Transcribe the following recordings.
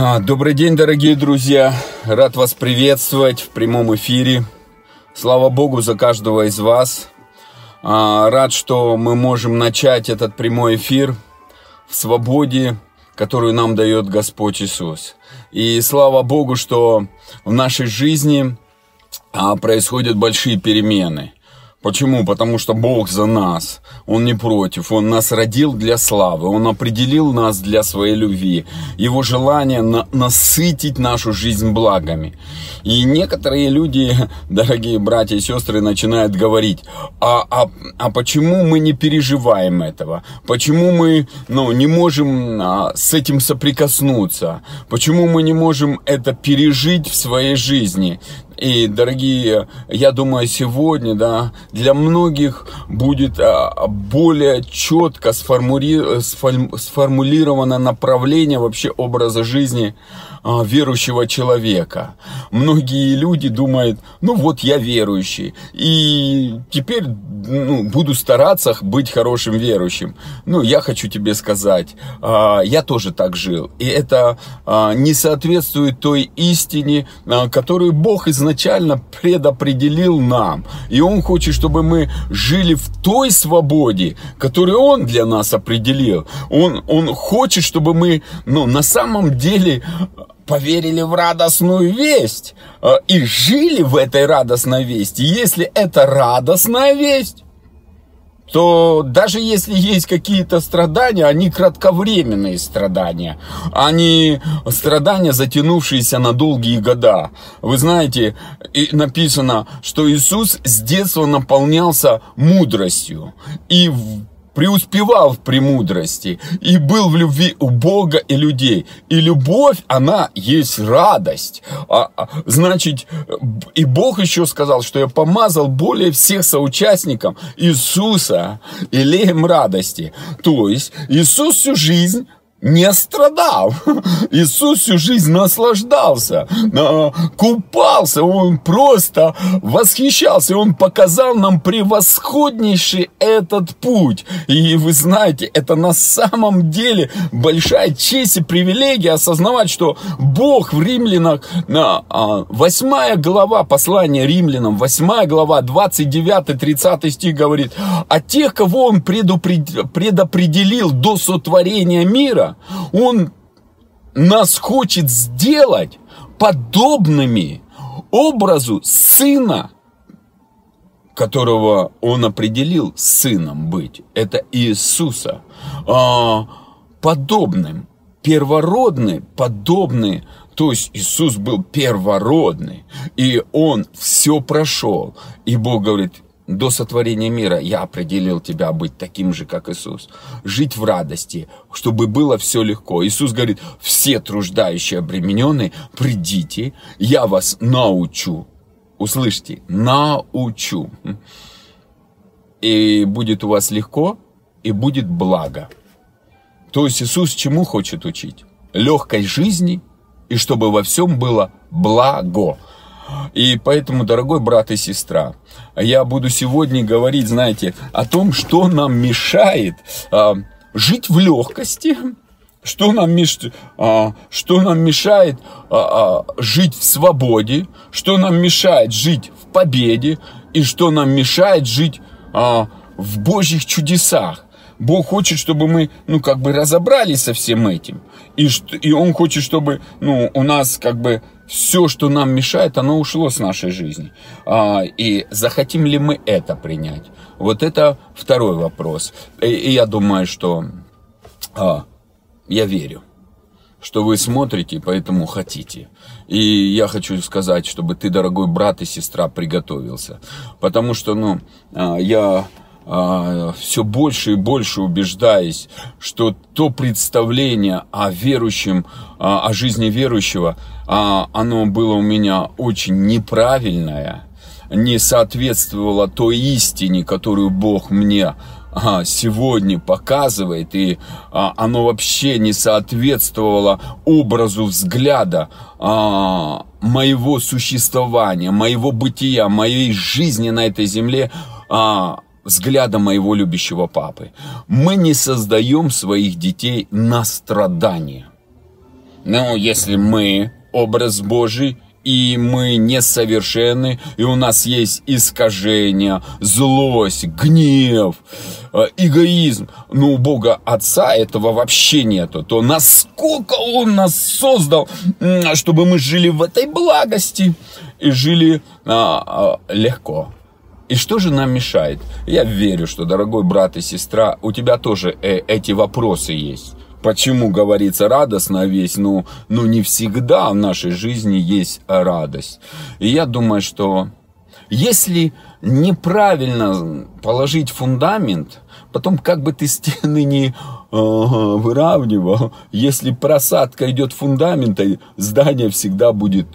А, добрый день, дорогие друзья! Рад вас приветствовать в прямом эфире. Слава Богу за каждого из вас. А, рад, что мы можем начать этот прямой эфир в свободе, которую нам дает Господь Иисус. И слава Богу, что в нашей жизни а, происходят большие перемены – Почему? Потому что Бог за нас. Он не против. Он нас родил для славы. Он определил нас для своей любви. Его желание на насытить нашу жизнь благами. И некоторые люди, дорогие братья и сестры, начинают говорить, а, а, а почему мы не переживаем этого? Почему мы ну, не можем а, с этим соприкоснуться? Почему мы не можем это пережить в своей жизни? И, дорогие, я думаю, сегодня, да, для многих будет а, более четко сформули... сформулировано направление вообще образа жизни а, верующего человека. Многие люди думают, ну вот я верующий, и теперь ну, буду стараться быть хорошим верующим. Ну, я хочу тебе сказать, а, я тоже так жил. И это а, не соответствует той истине, которую Бог изначально предопределил нам. И Он хочет, чтобы мы жили в той свободе, которую Он для нас определил. Он, он хочет, чтобы мы ну, на самом деле поверили в радостную весть э, и жили в этой радостной вести. Если это радостная весть, то даже если есть какие-то страдания, они кратковременные страдания, они страдания, затянувшиеся на долгие года. Вы знаете, написано, что Иисус с детства наполнялся мудростью. И преуспевал в премудрости и был в любви у Бога и людей. И любовь, она есть радость. А, а, значит, и Бог еще сказал, что я помазал более всех соучастникам Иисуса илеем радости. То есть Иисус всю жизнь не страдал. Иисус всю жизнь наслаждался, купался, Он просто восхищался. Он показал нам превосходнейший этот путь. И вы знаете, это на самом деле большая честь и привилегия осознавать, что Бог в Римлянах, 8 а, глава послания Римлянам, 8 глава, 29-30 стих говорит, а тех, кого Он предопределил до сотворения мира, он нас хочет сделать подобными образу сына, которого он определил сыном быть. Это Иисуса. А, подобным, первородный, подобный то есть Иисус был первородный, и Он все прошел. И Бог говорит, до сотворения мира я определил тебя быть таким же, как Иисус. Жить в радости, чтобы было все легко. Иисус говорит, все труждающие обремененные, придите, я вас научу. Услышьте, научу. И будет у вас легко, и будет благо. То есть Иисус чему хочет учить? Легкой жизни, и чтобы во всем было благо. И поэтому, дорогой брат и сестра, я буду сегодня говорить, знаете, о том, что нам мешает а, жить в легкости, что нам, меш... а, что нам мешает а, а, жить в свободе, что нам мешает жить в победе и что нам мешает жить а, в Божьих чудесах. Бог хочет, чтобы мы, ну, как бы разобрались со всем этим. И, и Он хочет, чтобы, ну, у нас, как бы, все, что нам мешает, оно ушло с нашей жизни. А, и захотим ли мы это принять? Вот это второй вопрос. И, я думаю, что а, я верю, что вы смотрите, поэтому хотите. И я хочу сказать, чтобы ты, дорогой брат и сестра, приготовился. Потому что, ну, а, я все больше и больше убеждаясь, что то представление о верующем, а, о жизни верующего, а, оно было у меня очень неправильное, не соответствовало той истине, которую Бог мне сегодня показывает, и оно вообще не соответствовало образу взгляда моего существования, моего бытия, моей жизни на этой земле, взгляда моего любящего папы. Мы не создаем своих детей на страдания. Ну, если мы образ Божий, и мы несовершенны, и у нас есть искажения, злость, гнев, э, эгоизм. Но у Бога Отца этого вообще нету. То насколько Он нас создал, чтобы мы жили в этой благости и жили а, а, легко. И что же нам мешает? Я верю, что, дорогой брат и сестра, у тебя тоже э, эти вопросы есть. Почему говорится радостно весь? Ну, ну не всегда в нашей жизни есть радость. И я думаю, что если неправильно положить фундамент, потом как бы ты стены не ага, выравнивал, если просадка идет фундамента, здание всегда будет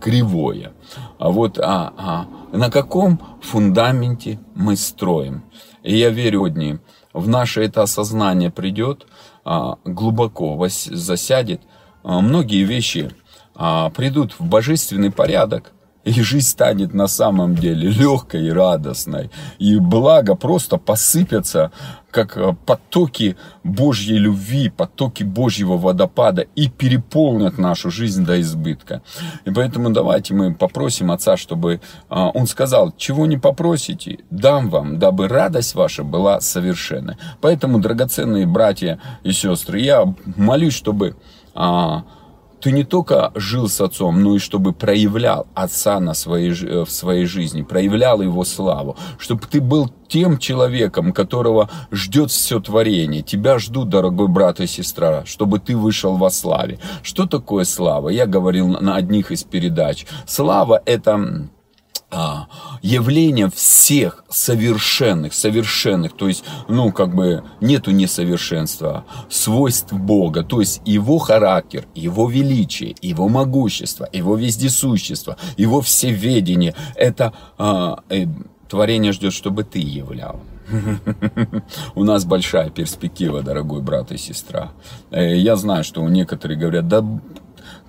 кривое. А вот а, а, на каком фундаменте мы строим? И я верю, одни, в наше это осознание придет, а, глубоко засядет, а, многие вещи а, придут в божественный порядок, и жизнь станет на самом деле легкой и радостной. И благо просто посыпятся, как э, потоки Божьей любви, потоки Божьего водопада и переполнят нашу жизнь до избытка. И поэтому давайте мы попросим Отца, чтобы а, Он сказал, чего не попросите, дам вам, дабы радость ваша была совершенной. Поэтому, драгоценные братья и сестры, я молюсь, чтобы а, ты не только жил с отцом, но и чтобы проявлял отца на своей, э, в своей жизни, проявлял его славу, чтобы ты был тем человеком, которого ждет все творение. Тебя ждут, дорогой брат и сестра, чтобы ты вышел во славе. Что такое слава? Я говорил на одних из передач. Слава это а, явление всех совершенных, совершенных, то есть, ну, как бы нету несовершенства, свойств Бога, то есть его характер, его величие, его могущество, его вездесущество, его всеведение, это а, э, творение ждет, чтобы ты являл. У нас большая перспектива, дорогой брат и сестра. Э, я знаю, что у некоторых говорят, да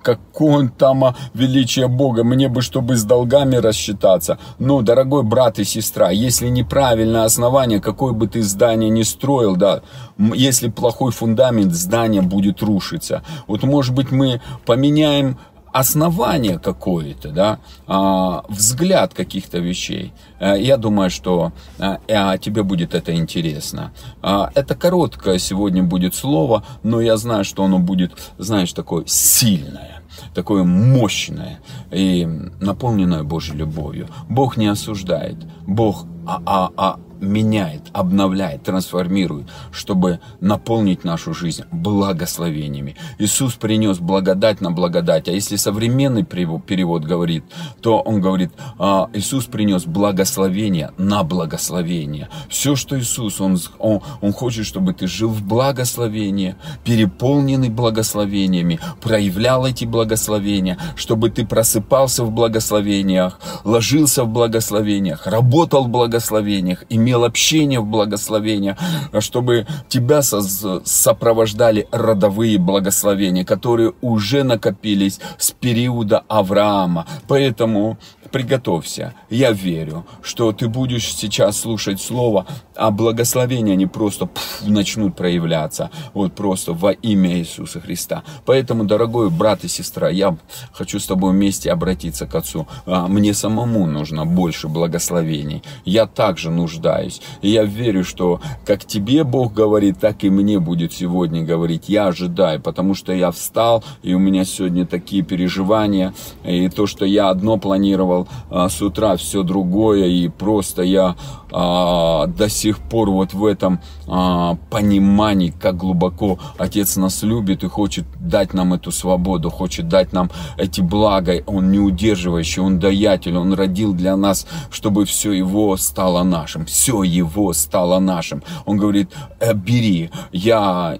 какое там а, величие Бога, мне бы, чтобы с долгами рассчитаться. Ну, дорогой брат и сестра, если неправильное основание, какое бы ты здание ни строил, да, если плохой фундамент, здание будет рушиться. Вот, может быть, мы поменяем основание какое-то, да, а, взгляд каких-то вещей. Э, я думаю, что а, а, тебе будет это интересно. Это короткое сегодня будет слово, но я знаю, что оно будет, знаешь, такое сильное такое мощное и наполненное Божьей любовью. Бог не осуждает, Бог а, а, а меняет, обновляет, трансформирует, чтобы наполнить нашу жизнь благословениями. Иисус принес благодать на благодать. А если современный перевод говорит, то он говорит, «А, Иисус принес благословение на благословение. Все, что Иисус, он, он, он хочет, чтобы ты жил в благословении, переполненный благословениями, проявлял эти благословения, чтобы ты просыпался в благословениях, ложился в благословениях, работал в благословениях, имел имел общение в благословениях, чтобы тебя сопровождали родовые благословения, которые уже накопились с периода Авраама. Поэтому приготовься. Я верю, что ты будешь сейчас слушать слово, а благословения не просто пф, начнут проявляться, вот просто во имя Иисуса Христа. Поэтому, дорогой брат и сестра, я хочу с тобой вместе обратиться к Отцу. А, мне самому нужно больше благословений. Я также нуждаюсь. И я верю, что как тебе Бог говорит, так и мне будет сегодня говорить. Я ожидаю, потому что я встал, и у меня сегодня такие переживания, и то, что я одно планировал, а, с утра все другое, и просто я а, до сих пор вот в этом а, понимании, как глубоко Отец нас любит и хочет дать нам эту свободу, хочет дать нам эти блага. Он не удерживающий, Он даятель, Он родил для нас, чтобы все Его стало нашим, все Его стало нашим. Он говорит, «Э, бери, я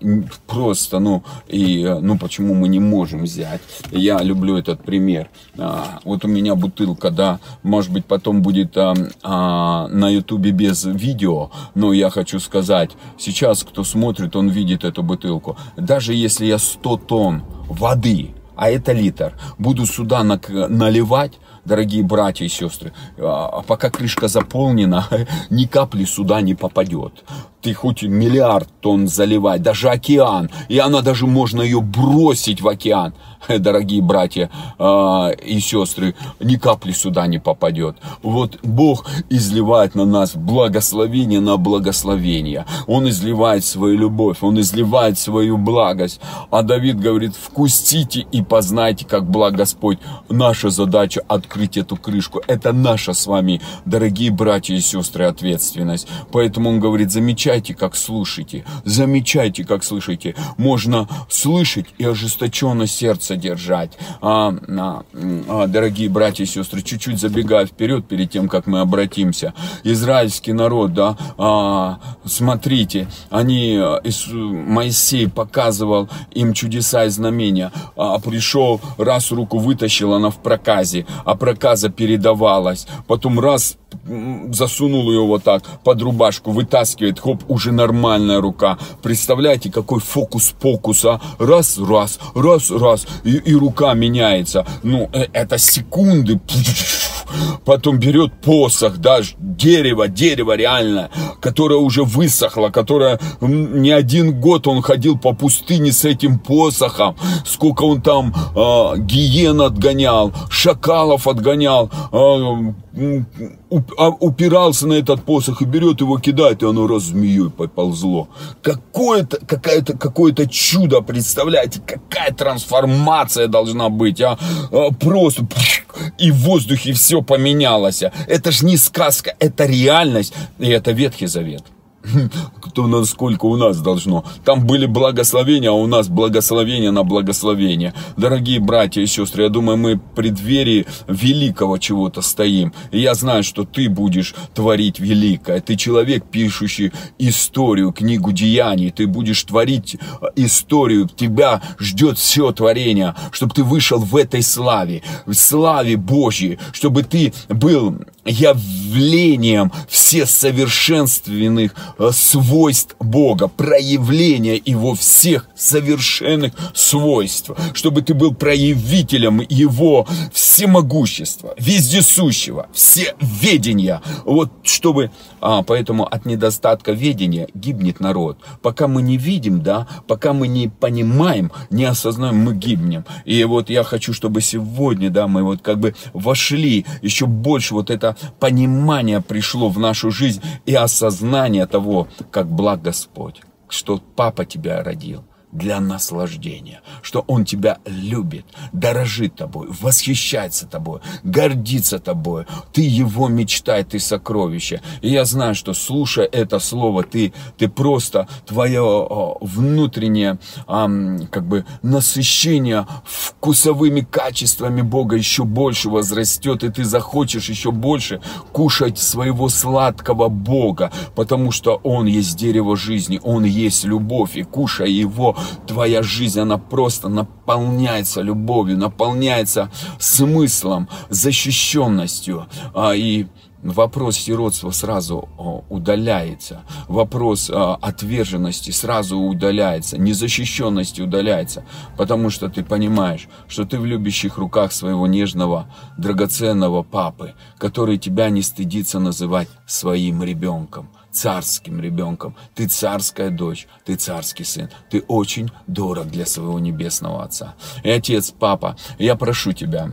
просто, ну, и, ну, почему мы не можем взять? Я люблю этот пример. А, вот у меня бутылка, да, может быть, потом будет а, а, на ютубе без видео, но я хочу сказать, сейчас кто смотрит, он видит эту бутылку. Даже если я 100 тонн воды, а это литр, буду сюда наливать, дорогие братья и сестры, а пока крышка заполнена, ни капли сюда не попадет. Ты хоть миллиард тонн заливай, даже океан, и она даже можно ее бросить в океан. Дорогие братья э, и сестры, ни капли сюда не попадет. Вот Бог изливает на нас благословение на благословение. Он изливает свою любовь, Он изливает свою благость. А Давид говорит, вкусите и познайте, как благ Господь. Наша задача открыть эту крышку. Это наша с вами, дорогие братья и сестры, ответственность. Поэтому он говорит, замечайте, как слушаете. Замечайте, как слышите. Можно слышать и ожесточенно сердце содержать. А, а, а, дорогие братья и сестры, чуть-чуть забегая вперед перед тем, как мы обратимся. Израильский народ, да, а, смотрите, они, Моисей показывал им чудеса и знамения. А, пришел, раз руку вытащил, она в проказе, а проказа передавалась. Потом раз засунул ее вот так под рубашку, вытаскивает, хоп, уже нормальная рука. Представляете, какой фокус-покус, а? Раз, раз, раз, раз, и, и рука меняется. Ну, э, это секунды. Потом берет посох, да, дерево, дерево реально, которое уже высохло, которое не один год он ходил по пустыне с этим посохом. Сколько он там э, гиен отгонял, шакалов отгонял, э, упирался на этот посох и берет его, кидает, и оно раз змеей поползло. Какое-то, какое-то, какое-то чудо, представляете, какая трансформация должна быть, а? а просто и в воздухе все поменялось. Это ж не сказка, это реальность, и это Ветхий Завет кто насколько у нас должно. Там были благословения, а у нас благословение на благословение. Дорогие братья и сестры, я думаю, мы в преддверии великого чего-то стоим. И я знаю, что ты будешь творить великое. Ты человек, пишущий историю, книгу деяний. Ты будешь творить э, историю. Тебя ждет все творение, чтобы ты вышел в этой славе, в славе Божьей, чтобы ты был явлением всесовершенственных э, свойств Бога, проявления Его всех совершенных свойств, чтобы ты был проявителем Его всемогущества, вездесущего, всеведения. Вот чтобы, а, поэтому от недостатка ведения гибнет народ. Пока мы не видим, да, пока мы не понимаем, не осознаем, мы гибнем. И вот я хочу, чтобы сегодня, да, мы вот как бы вошли еще больше вот это понимание пришло в нашу жизнь и осознание того, как благ Господь, что Папа тебя родил – для наслаждения, что Он тебя любит, дорожит тобой, восхищается тобой, гордится тобой. Ты Его мечта, ты сокровище. И я знаю, что слушая это слово, ты, ты просто, твое внутреннее как бы насыщение вкусовыми качествами Бога еще больше возрастет, и ты захочешь еще больше кушать своего сладкого Бога, потому что Он есть дерево жизни, Он есть любовь, и кушая Его, твоя жизнь, она просто наполняется любовью, наполняется смыслом, защищенностью. А, и вопрос сиротства сразу удаляется, вопрос а, отверженности сразу удаляется, незащищенности удаляется, потому что ты понимаешь, что ты в любящих руках своего нежного, драгоценного папы, который тебя не стыдится называть своим ребенком царским ребенком. Ты царская дочь, ты царский сын. Ты очень дорог для своего небесного отца. И отец, папа, я прошу тебя,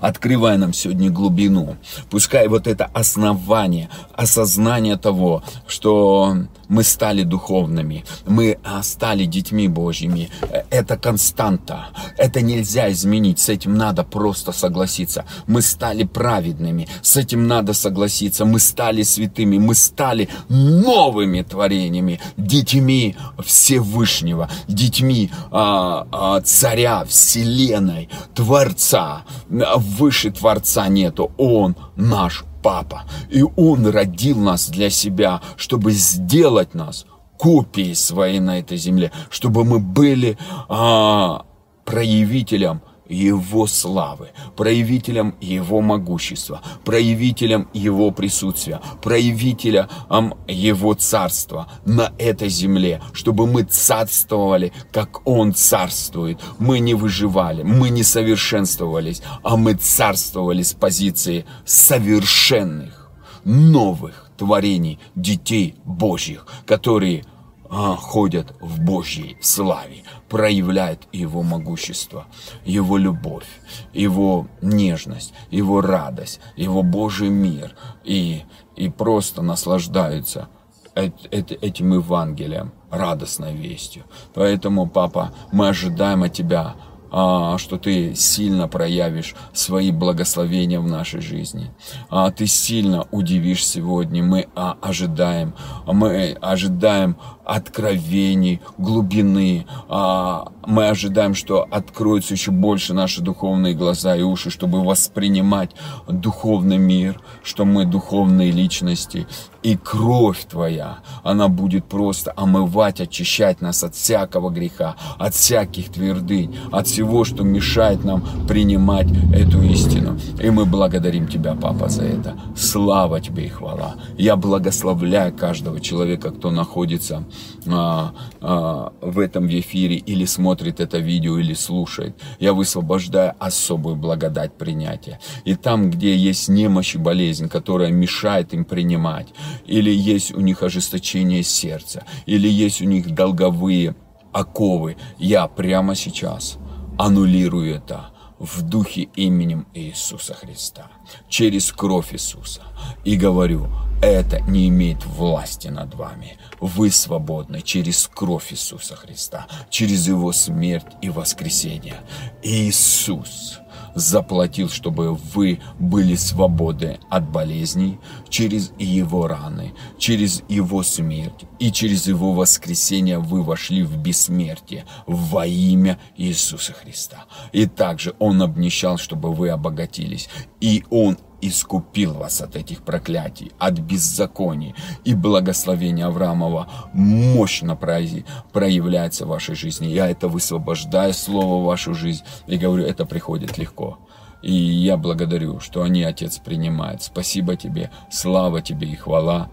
открывай нам сегодня глубину. Пускай вот это основание, осознание того, что мы стали духовными, мы а, стали детьми Божьими. Это константа, это нельзя изменить, с этим надо просто согласиться. Мы стали праведными, с этим надо согласиться. Мы стали святыми, мы стали новыми творениями, детьми Всевышнего, детьми а, а, царя Вселенной, Творца. Выше Творца нету, Он наш Папа. И Он родил нас для себя, чтобы сделать нас копией своей на этой земле, чтобы мы были а, проявителем Его славы, проявителем Его могущества, проявителем Его присутствия, проявителем Его царства на этой земле, чтобы мы царствовали, как Он царствует. Мы не выживали, мы не совершенствовались, а мы царствовали с позиции совершенных, новых творений, детей Божьих, которые ходят в Божьей славе, проявляют Его могущество, Его любовь, Его нежность, Его радость, Его Божий мир и, и просто наслаждаются этим Евангелием, радостной вестью. Поэтому, папа, мы ожидаем от Тебя а, что ты сильно проявишь свои благословения в нашей жизни. А, ты сильно удивишь сегодня. Мы а, ожидаем, мы ожидаем откровений, глубины. Мы ожидаем, что откроются еще больше наши духовные глаза и уши, чтобы воспринимать духовный мир, что мы духовные личности. И кровь Твоя, она будет просто омывать, очищать нас от всякого греха, от всяких твердынь, от всего, что мешает нам принимать эту истину. И мы благодарим Тебя, Папа, за это. Слава Тебе и хвала. Я благословляю каждого человека, кто находится а, а, в этом эфире или смотрит это видео или слушает. Я высвобождаю особую благодать принятия. И там, где есть немощь и болезнь, которая мешает им принимать, или есть у них ожесточение сердца, или есть у них долговые оковы, я прямо сейчас аннулирую это в духе именем Иисуса Христа, через кровь Иисуса. И говорю, это не имеет власти над вами. Вы свободны через кровь Иисуса Христа, через Его смерть и воскресение. Иисус заплатил, чтобы вы были свободы от болезней через Его раны, через Его смерть и через Его воскресение вы вошли в бессмертие во имя Иисуса Христа. И также Он обнищал, чтобы вы обогатились. И Он искупил вас от этих проклятий, от беззаконий. И благословение Авраамова мощно проявляется в вашей жизни. Я это высвобождаю, слово в вашу жизнь, и говорю, это приходит легко. И я благодарю, что они, Отец, принимают. Спасибо тебе, слава тебе и хвала.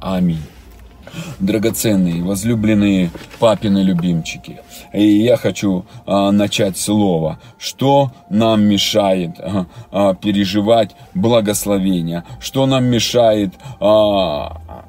Аминь драгоценные, возлюбленные папины любимчики. И я хочу а, начать слово. Что нам мешает а, а, переживать благословение? Что нам мешает а,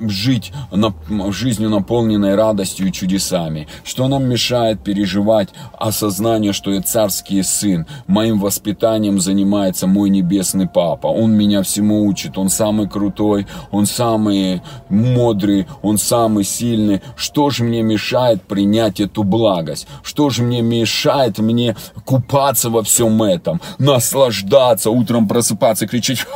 жить на, жизнью, наполненной радостью и чудесами? Что нам мешает переживать осознание, что я царский сын? Моим воспитанием занимается мой небесный папа. Он меня всему учит. Он самый крутой, он самый мудрый, он самый сильный. Что же мне мешает принять эту благость? Что же мне мешает мне купаться во всем этом? Наслаждаться, утром просыпаться, кричать,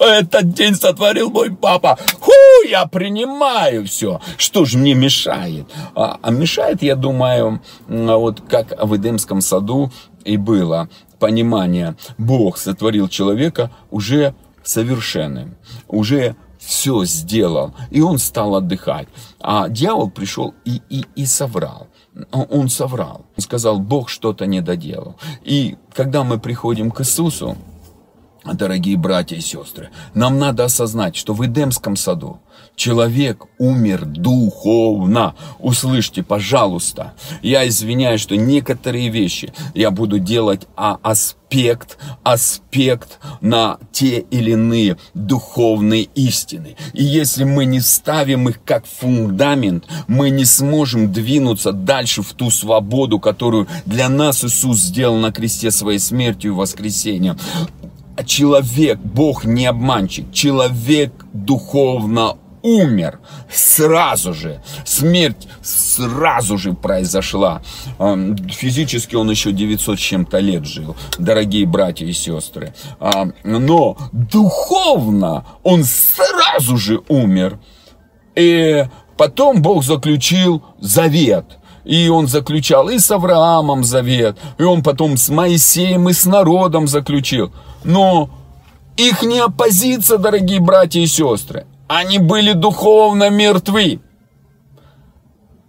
этот день сотворил мой папа. Ху, я при принимаю все. Что же мне мешает? А, а мешает, я думаю, вот как в Эдемском саду и было понимание. Бог сотворил человека уже совершенным, уже все сделал, и он стал отдыхать. А дьявол пришел и, и, и соврал. Он соврал. Он сказал, Бог что-то не доделал. И когда мы приходим к Иисусу, дорогие братья и сестры, нам надо осознать, что в Эдемском саду Человек умер духовно. Услышьте, пожалуйста. Я извиняюсь, что некоторые вещи я буду делать а аспект, аспект на те или иные духовные истины. И если мы не ставим их как фундамент, мы не сможем двинуться дальше в ту свободу, которую для нас Иисус сделал на кресте своей смертью и воскресением человек, Бог не обманщик, человек духовно умер сразу же. Смерть сразу же произошла. Физически он еще 900 с чем-то лет жил, дорогие братья и сестры. Но духовно он сразу же умер. И потом Бог заключил завет. И он заключал и с Авраамом завет, и он потом с Моисеем и с народом заключил. Но их не оппозиция, дорогие братья и сестры. Они были духовно мертвы.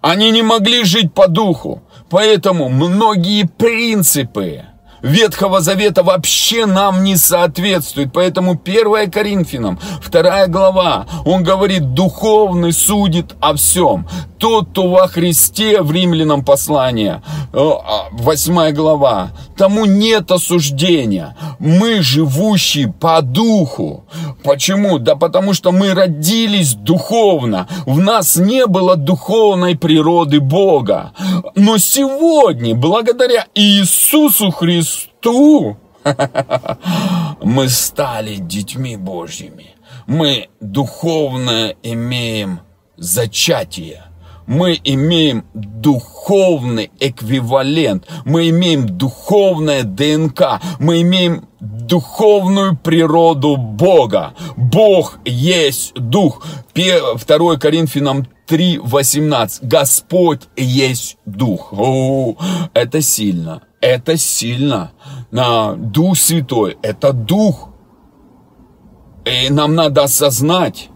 Они не могли жить по духу. Поэтому многие принципы, Ветхого Завета вообще нам не соответствует. Поэтому 1 Коринфянам, 2 глава, он говорит, духовный судит о всем. Тот, кто во Христе, в римлянам послание, 8 а, глава, тому нет осуждения. Мы живущие по духу. Почему? Да потому что мы родились духовно. В нас не было духовной природы Бога. Но сегодня, благодаря Иисусу Христу, мы стали детьми Божьими. Мы духовно имеем зачатие мы имеем духовный эквивалент, мы имеем духовное ДНК, мы имеем духовную природу Бога. Бог есть Дух. 2 Коринфянам 3.18. Господь есть Дух. О, это сильно. Это сильно. На Дух Святой. Это Дух. И нам надо осознать,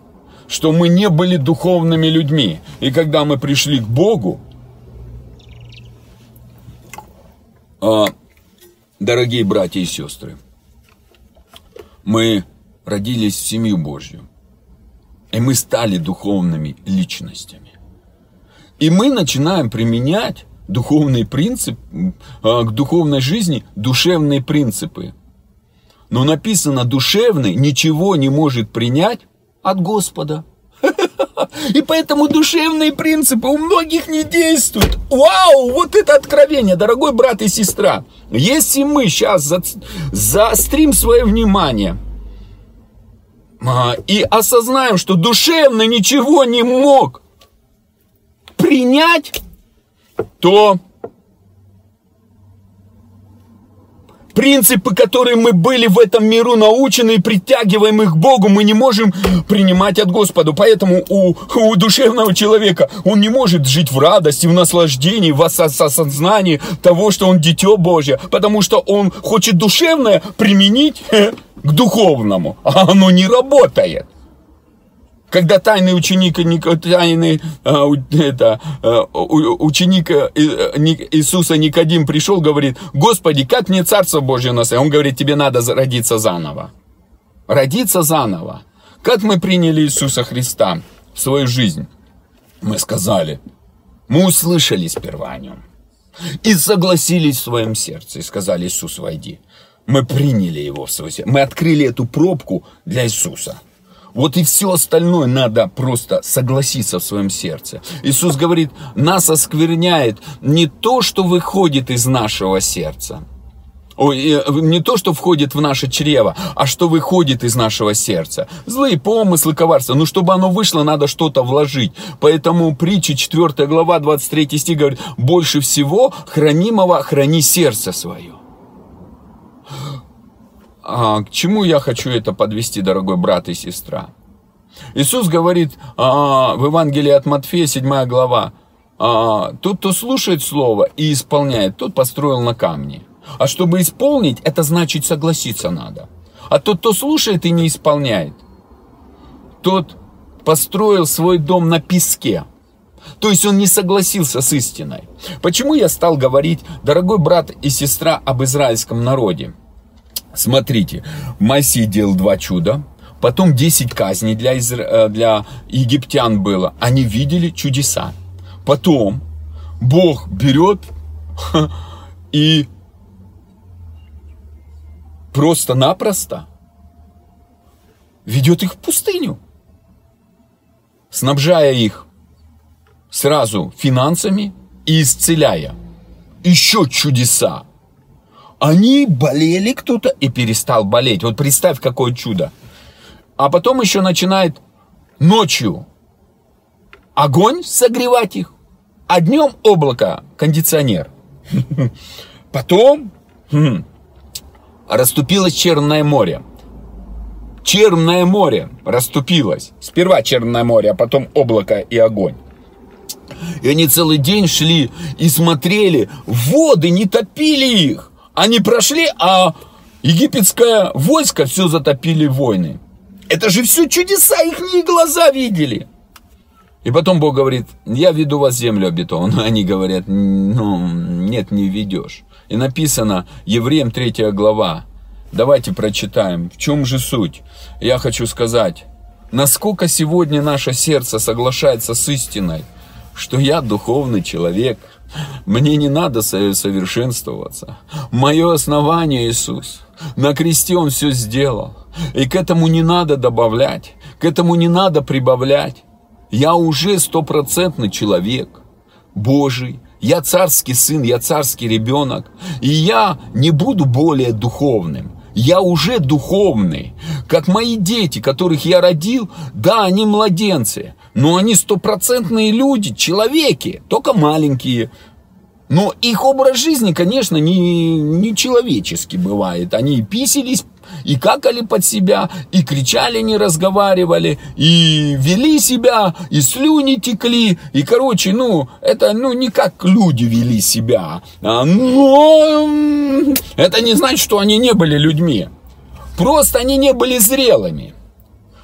что мы не были духовными людьми. И когда мы пришли к Богу, а, дорогие братья и сестры, мы родились в семью Божью. И мы стали духовными личностями. И мы начинаем применять духовный принцип, а, к духовной жизни душевные принципы. Но написано, душевный ничего не может принять, от Господа. И поэтому душевные принципы у многих не действуют. Вау, вот это откровение, дорогой брат и сестра. Если мы сейчас за, заострим свое внимание и осознаем, что душевно ничего не мог принять, то Принципы, которые мы были в этом миру научены и притягиваем их к Богу, мы не можем принимать от Господа. Поэтому у, у душевного человека он не может жить в радости, в наслаждении, в осознании того, что он дитё Божье, потому что он хочет душевное применить к духовному, а оно не работает. Когда тайный ученик, тайный а, это, а, ученик э, Иисуса Никодим пришел, говорит, Господи, как мне Царство Божье наследие? Он говорит, тебе надо родиться заново. Родиться заново. Как мы приняли Иисуса Христа в свою жизнь? Мы сказали, мы услышали сперва о нем. И согласились в своем сердце. И сказали, Иисус, войди. Мы приняли его в свое сердце. Мы открыли эту пробку для Иисуса. Вот и все остальное надо просто согласиться в своем сердце. Иисус говорит, нас оскверняет не то, что выходит из нашего сердца, Ой, э, не то, что входит в наше чрево, а что выходит из нашего сердца. Злые помыслы, коварства. Но чтобы оно вышло, надо что-то вложить. Поэтому притча 4 глава 23 стих говорит, больше всего хранимого храни сердце свое. А, к чему я хочу это подвести, дорогой брат и сестра? Иисус говорит а, в Евангелии от Матфея, 7 глава, а, тот, кто слушает Слово и исполняет, тот построил на камне. А чтобы исполнить, это значит согласиться надо. А тот, кто слушает и не исполняет, тот построил свой дом на песке. То есть он не согласился с истиной. Почему я стал говорить, дорогой брат и сестра, об израильском народе? Смотрите, Моисей делал два чуда, потом 10 казней для, изра... Э, для египтян было. Они видели чудеса. Потом Бог берет и просто-напросто ведет их в пустыню, снабжая их сразу финансами и исцеляя. Еще чудеса. Они болели кто-то и перестал болеть. Вот представь, какое чудо. А потом еще начинает ночью огонь согревать их, а днем облако, кондиционер. Потом хм, расступилось Черное море. Черное море расступилось. Сперва Черное море, а потом облако и огонь. И они целый день шли и смотрели, воды не топили их. Они прошли, а египетское войско все затопили войны. Это же все чудеса, их не глаза видели. И потом Бог говорит, я веду вас в землю обетованную. Они говорят, ну, нет, не ведешь. И написано, Евреям 3 глава. Давайте прочитаем. В чем же суть? Я хочу сказать, насколько сегодня наше сердце соглашается с истиной, что я духовный человек, мне не надо совершенствоваться. Мое основание Иисус. На кресте Он все сделал. И к этому не надо добавлять, к этому не надо прибавлять. Я уже стопроцентный человек, Божий, я царский сын, я царский ребенок, и я не буду более духовным. Я уже духовный. Как мои дети, которых я родил, да, они младенцы, но они стопроцентные люди, человеки, только маленькие, но их образ жизни, конечно, не, не человеческий бывает. Они писались, и какали под себя, и кричали, не разговаривали, и вели себя, и слюни текли, и, короче, ну, это, ну, не как люди вели себя, а, но это не значит, что они не были людьми. Просто они не были зрелыми.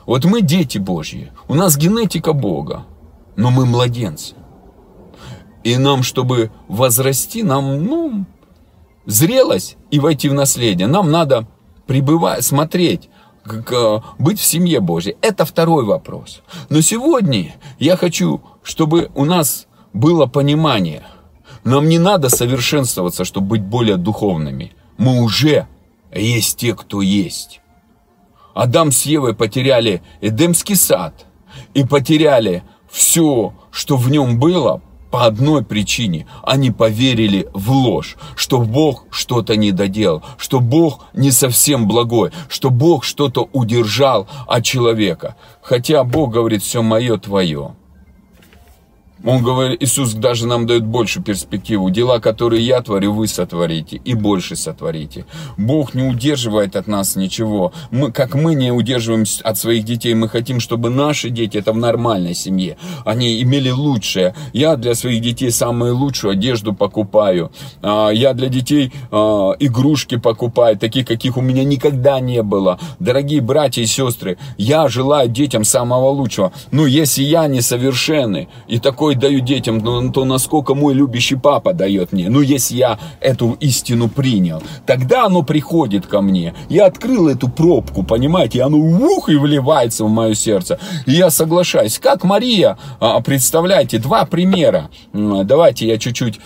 Вот мы дети Божьи, у нас генетика Бога, но мы младенцы. И нам, чтобы возрасти, нам, ну, зрелость и войти в наследие, нам надо пребывать, смотреть, как, быть в семье Божьей. Это второй вопрос. Но сегодня я хочу, чтобы у нас было понимание. Нам не надо совершенствоваться, чтобы быть более духовными. Мы уже есть те, кто есть. Адам с Евой потеряли Эдемский сад и потеряли все, что в нем было, по одной причине. Они поверили в ложь, что Бог что-то не доделал, что Бог не совсем благой, что Бог что-то удержал от человека. Хотя Бог говорит, все мое, твое. Он говорит, Иисус даже нам дает больше перспективу. Дела, которые я творю, вы сотворите и больше сотворите. Бог не удерживает от нас ничего. Мы, как мы не удерживаем от своих детей, мы хотим, чтобы наши дети, это в нормальной семье, они имели лучшее. Я для своих детей самую лучшую одежду покупаю. А, я для детей а, игрушки покупаю, такие, каких у меня никогда не было. Дорогие братья и сестры, я желаю детям самого лучшего. Ну, если я несовершенный и такой такой даю детям, ну, то насколько мой любящий папа дает мне. Ну, если я эту истину принял, тогда оно приходит ко мне. Я открыл эту пробку, понимаете, и оно ух, и вливается в мое сердце. И я соглашаюсь. Как Мария, а, представляете, два примера. Давайте я чуть-чуть...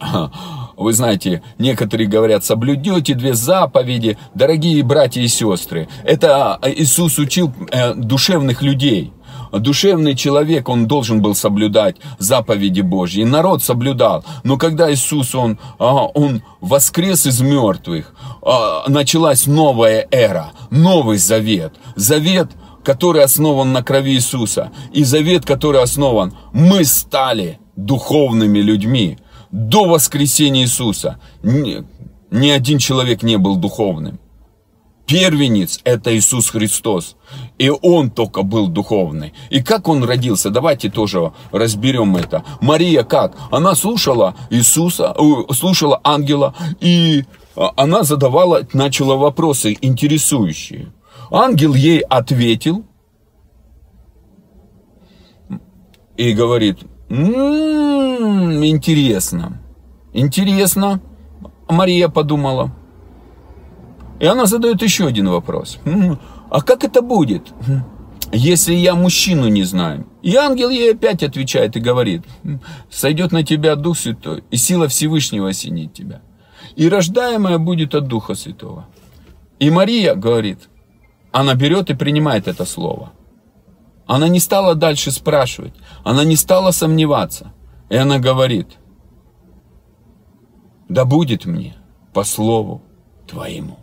Вы знаете, некоторые говорят, соблюдете две заповеди, дорогие братья и сестры. Это а, Иисус учил э, душевных людей душевный человек, он должен был соблюдать заповеди Божьи. И народ соблюдал. Но когда Иисус, он, а, он воскрес из мертвых, а, началась новая эра, новый завет. Завет, который основан на крови Иисуса. И завет, который основан, мы стали духовными людьми. До воскресения Иисуса ни, ни один человек не был духовным. Первенец – это Иисус Христос. И Он только был духовный. И как Он родился? Давайте тоже разберем это. Мария как? Она слушала Иисуса, слушала ангела, и а, она задавала, начала вопросы интересующие. Ангел ей ответил и говорит, м-м, интересно, интересно. Мария подумала – и она задает еще один вопрос. А как это будет, если я мужчину не знаю? И ангел ей опять отвечает и говорит, сойдет на тебя Дух Святой, и сила Всевышнего осенит тебя. И рождаемая будет от Духа Святого. И Мария говорит, она берет и принимает это слово. Она не стала дальше спрашивать, она не стала сомневаться. И она говорит, да будет мне по слову твоему.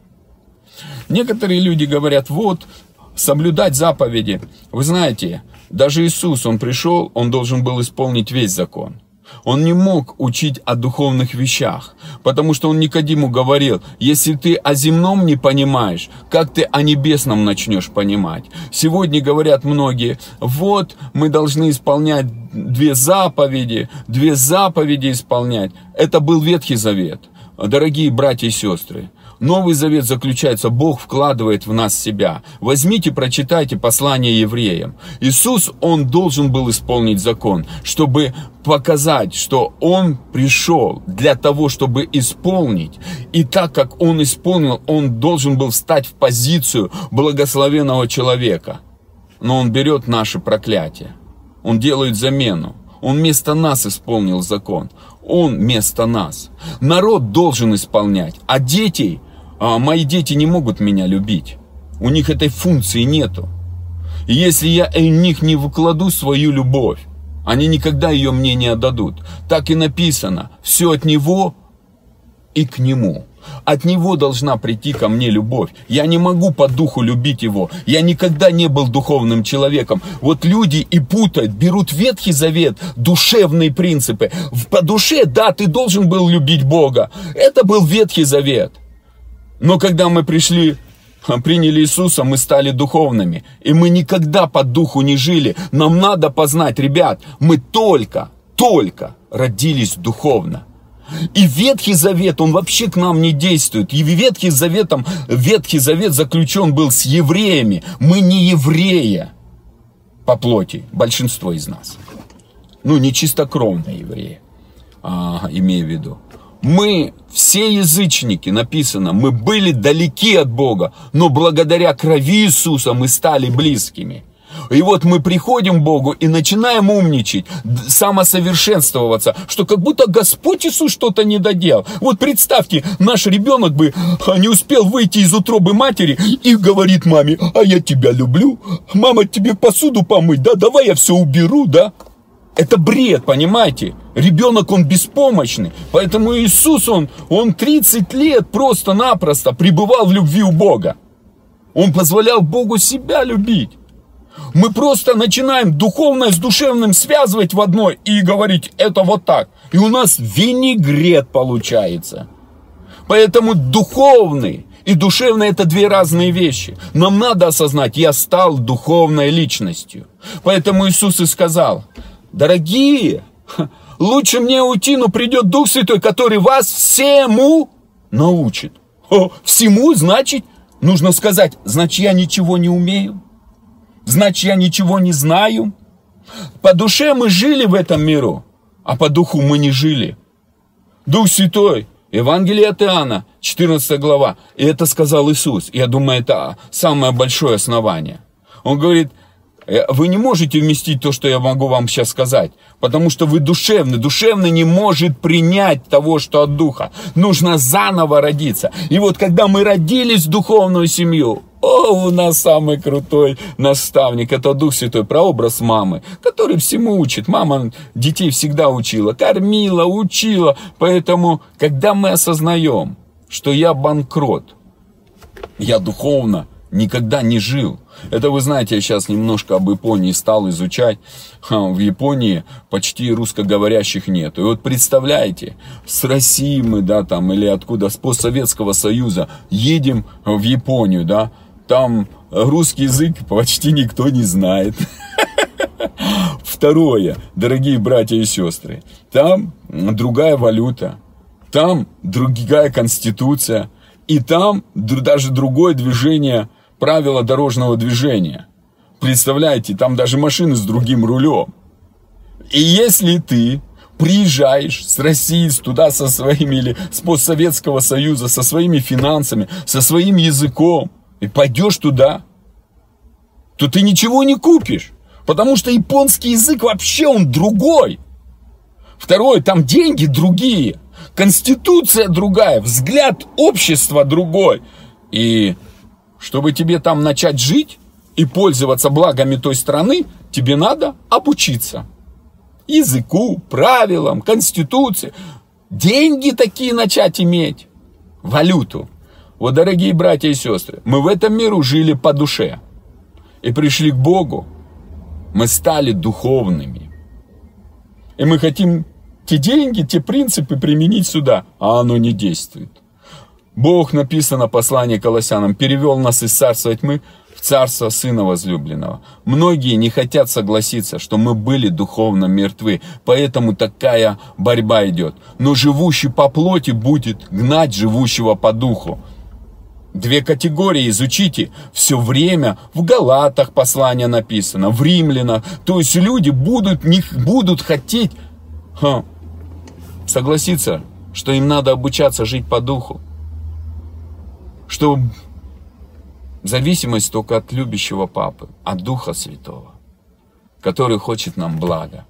Некоторые люди говорят, вот, соблюдать заповеди. Вы знаете, даже Иисус, Он пришел, Он должен был исполнить весь закон. Он не мог учить о духовных вещах, потому что он Никодиму говорил, если ты о земном не понимаешь, как ты о небесном начнешь понимать? Сегодня говорят многие, вот мы должны исполнять две заповеди, две заповеди исполнять. Это был Ветхий Завет. Дорогие братья и сестры, Новый Завет заключается, Бог вкладывает в нас себя. Возьмите, прочитайте послание евреям. Иисус, Он должен был исполнить закон, чтобы показать, что Он пришел для того, чтобы исполнить. И так как Он исполнил, Он должен был встать в позицию благословенного человека. Но Он берет наше проклятие. Он делает замену. Он вместо нас исполнил закон. Он вместо нас. Народ должен исполнять, а дети а мои дети не могут меня любить. У них этой функции нету. И если я в них не выкладу свою любовь, они никогда ее мне не отдадут. Так и написано, все от Него и к Нему. От Него должна прийти ко мне любовь. Я не могу по духу любить Его. Я никогда не был духовным человеком. Вот люди и путают, берут Ветхий Завет, душевные принципы. По душе, да, ты должен был любить Бога. Это был Ветхий Завет. Но когда мы пришли, а, приняли Иисуса, мы стали духовными. И мы никогда по духу не жили. Нам надо познать, ребят, мы только, только родились духовно. И Ветхий Завет, он вообще к нам не действует. И Ветхий Заветом, Ветхий Завет заключен был с евреями. Мы не евреи по плоти, большинство из нас. Ну, не чистокровные евреи, а, имею в виду. Мы все язычники, написано, мы были далеки от Бога, но благодаря крови Иисуса мы стали близкими. И вот мы приходим к Богу и начинаем умничать, самосовершенствоваться, что как будто Господь Иисус что-то не доделал. Вот представьте, наш ребенок бы а, не успел выйти из утробы матери и говорит маме, а я тебя люблю, мама тебе посуду помыть, да, давай я все уберу, да. Это бред, понимаете? Ребенок, он беспомощный. Поэтому Иисус, он, он 30 лет просто-напросто пребывал в любви у Бога. Он позволял Богу себя любить. Мы просто начинаем духовное с душевным связывать в одной и говорить, это вот так. И у нас винегрет получается. Поэтому духовный и душевный это две разные вещи. Нам надо осознать, я стал духовной личностью. Поэтому Иисус и сказал, дорогие, Лучше мне уйти, но придет Дух Святой, который вас всему научит. Всему, значит, нужно сказать, значит, я ничего не умею. Значит, я ничего не знаю. По душе мы жили в этом миру, а по духу мы не жили. Дух Святой, Евангелие от Иоанна, 14 глава. И это сказал Иисус. Я думаю, это самое большое основание. Он говорит, вы не можете вместить то, что я могу вам сейчас сказать, потому что вы душевный. Душевный не может принять того, что от духа. Нужно заново родиться. И вот когда мы родились в духовную семью, о, у нас самый крутой наставник, это Дух Святой, прообраз мамы, который всему учит. Мама детей всегда учила, кормила, учила. Поэтому, когда мы осознаем, что я банкрот, я духовно никогда не жил, это вы знаете, я сейчас немножко об Японии стал изучать. В Японии почти русскоговорящих нет. И вот представляете, с России мы, да, там, или откуда, с постсоветского союза едем в Японию, да, там русский язык почти никто не знает. Второе, дорогие братья и сестры, там другая валюта, там другая конституция, и там даже другое движение правила дорожного движения. Представляете, там даже машины с другим рулем. И если ты приезжаешь с России туда со своими или с постсоветского союза, со своими финансами, со своим языком, и пойдешь туда, то ты ничего не купишь. Потому что японский язык вообще он другой. Второе, там деньги другие, конституция другая, взгляд общества другой. И чтобы тебе там начать жить и пользоваться благами той страны, тебе надо обучиться. Языку, правилам, конституции. Деньги такие начать иметь. Валюту. Вот, дорогие братья и сестры, мы в этом миру жили по душе. И пришли к Богу. Мы стали духовными. И мы хотим те деньги, те принципы применить сюда, а оно не действует. Бог, написано послание Колоссянам, перевел нас из царства тьмы в царство Сына Возлюбленного. Многие не хотят согласиться, что мы были духовно мертвы, поэтому такая борьба идет. Но живущий по плоти будет гнать живущего по духу. Две категории изучите. Все время в Галатах послание написано, в Римлянах. То есть люди будут, не, будут хотеть ха, согласиться, что им надо обучаться жить по духу. Что зависимость только от любящего папы, от Духа Святого, который хочет нам блага.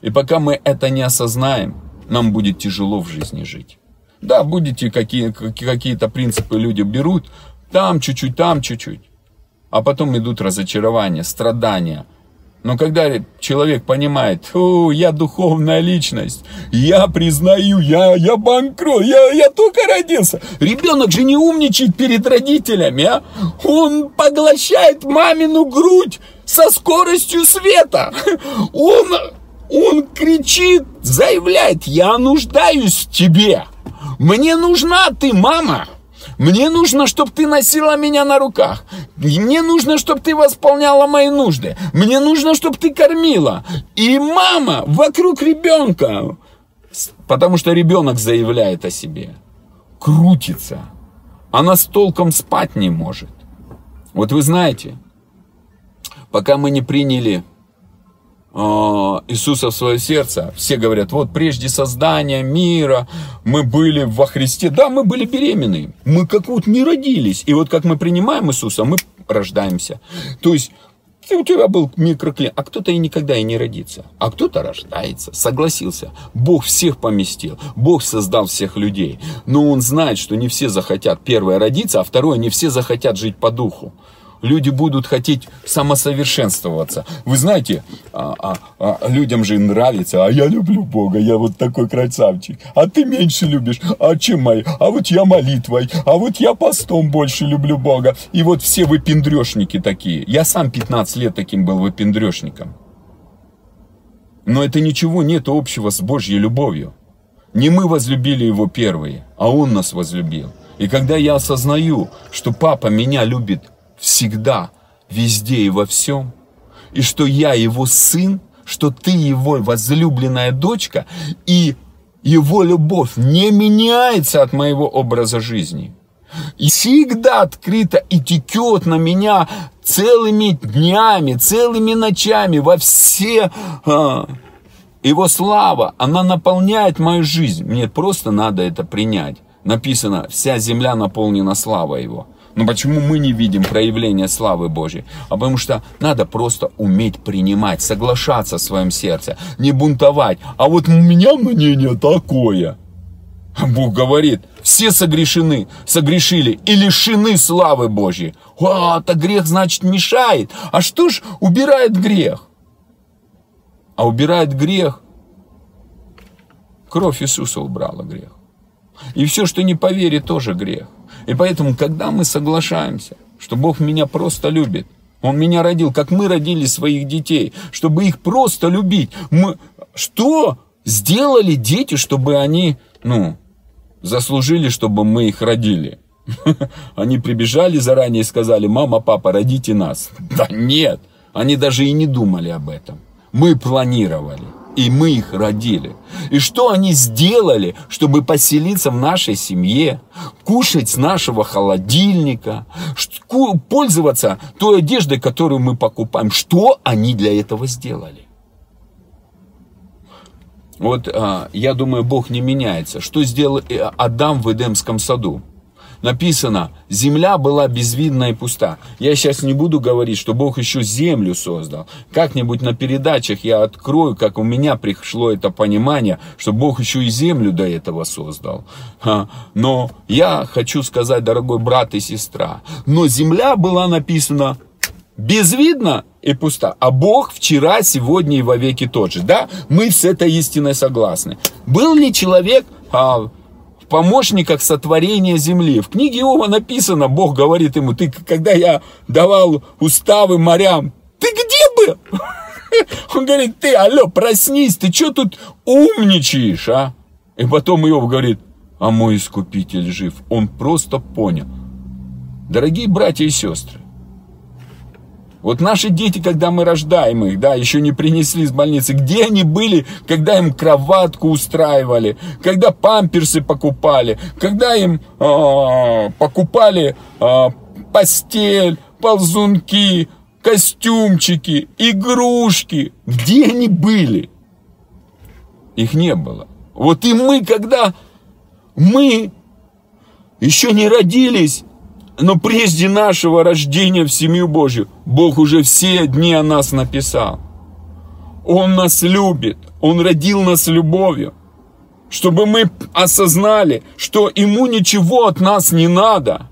И пока мы это не осознаем, нам будет тяжело в жизни жить. Да, будете какие, какие-то принципы люди берут, там чуть-чуть, там чуть-чуть. А потом идут разочарования, страдания. Но когда человек понимает, о, я духовная личность, я признаю, я, я банкрот, я, я только родился. Ребенок же не умничает перед родителями, а? Он поглощает мамину грудь со скоростью света. Он, он кричит, заявляет, я нуждаюсь в тебе. Мне нужна ты, мама. Мне нужно, чтобы ты носила меня на руках. Мне нужно, чтобы ты восполняла мои нужды. Мне нужно, чтобы ты кормила. И мама вокруг ребенка, потому что ребенок заявляет о себе, крутится. Она с толком спать не может. Вот вы знаете, пока мы не приняли Иисуса в свое сердце. Все говорят, вот прежде создания мира мы были во Христе. Да, мы были беременны. Мы как вот не родились. И вот как мы принимаем Иисуса, мы рождаемся. То есть у тебя был микроклимат, а кто-то и никогда и не родится, а кто-то рождается, согласился. Бог всех поместил, Бог создал всех людей, но Он знает, что не все захотят первое родиться, а второе не все захотят жить по духу люди будут хотеть самосовершенствоваться. Вы знаете, а, а, а, людям же нравится, а я люблю Бога, я вот такой красавчик. А ты меньше любишь, а чем мои? А вот я молитвой, а вот я постом больше люблю Бога. И вот все выпендрешники такие. Я сам 15 лет таким был выпендрешником. Но это ничего нет общего с Божьей любовью. Не мы возлюбили Его первые, а Он нас возлюбил. И когда я осознаю, что папа меня любит всегда, везде и во всем, и что я его сын, что ты его возлюбленная дочка, и его любовь не меняется от моего образа жизни. И всегда открыто и текет на меня целыми днями, целыми ночами во все... А, его слава, она наполняет мою жизнь. Мне просто надо это принять. Написано, вся земля наполнена славой его. Но почему мы не видим проявления славы Божьей? А потому что надо просто уметь принимать, соглашаться в своем сердце, не бунтовать. А вот у меня мнение такое. Бог говорит, все согрешены, согрешили и лишены славы Божьей. А, это грех, значит, мешает. А что ж убирает грех? А убирает грех. Кровь Иисуса убрала грех. И все, что не по вере, тоже грех. И поэтому, когда мы соглашаемся, что Бог меня просто любит, Он меня родил, как мы родили своих детей, чтобы их просто любить. Мы... Что сделали дети, чтобы они, ну, заслужили, чтобы мы их родили? Они прибежали заранее и сказали, мама, папа, родите нас. Да нет, они даже и не думали об этом. Мы планировали. И мы их родили. И что они сделали, чтобы поселиться в нашей семье, кушать с нашего холодильника, пользоваться той одеждой, которую мы покупаем? Что они для этого сделали? Вот а, я думаю, Бог не меняется. Что сделал э, Адам в Эдемском саду? Написано, земля была безвидна и пуста. Я сейчас не буду говорить, что Бог еще землю создал. Как-нибудь на передачах я открою, как у меня пришло это понимание, что Бог еще и землю до этого создал. Но я хочу сказать, дорогой брат и сестра, но земля была написана безвидна и пуста. А Бог вчера, сегодня и вовеки тот же. Да, мы с этой истиной согласны. Был ли человек а, помощниках сотворения земли. В книге Иова написано, Бог говорит ему, ты, когда я давал уставы морям, ты где был? Он говорит, ты, алло, проснись, ты что тут умничаешь, а? И потом Иов говорит, а мой искупитель жив. Он просто понял. Дорогие братья и сестры, Вот наши дети, когда мы рождаем их, да, еще не принесли из больницы, где они были, когда им кроватку устраивали, когда памперсы покупали, когда им э, покупали э, постель, ползунки, костюмчики, игрушки. Где они были? Их не было. Вот и мы, когда мы еще не родились, но прежде нашего рождения в семью Божью, Бог уже все дни о нас написал. Он нас любит, Он родил нас любовью, чтобы мы осознали, что Ему ничего от нас не надо –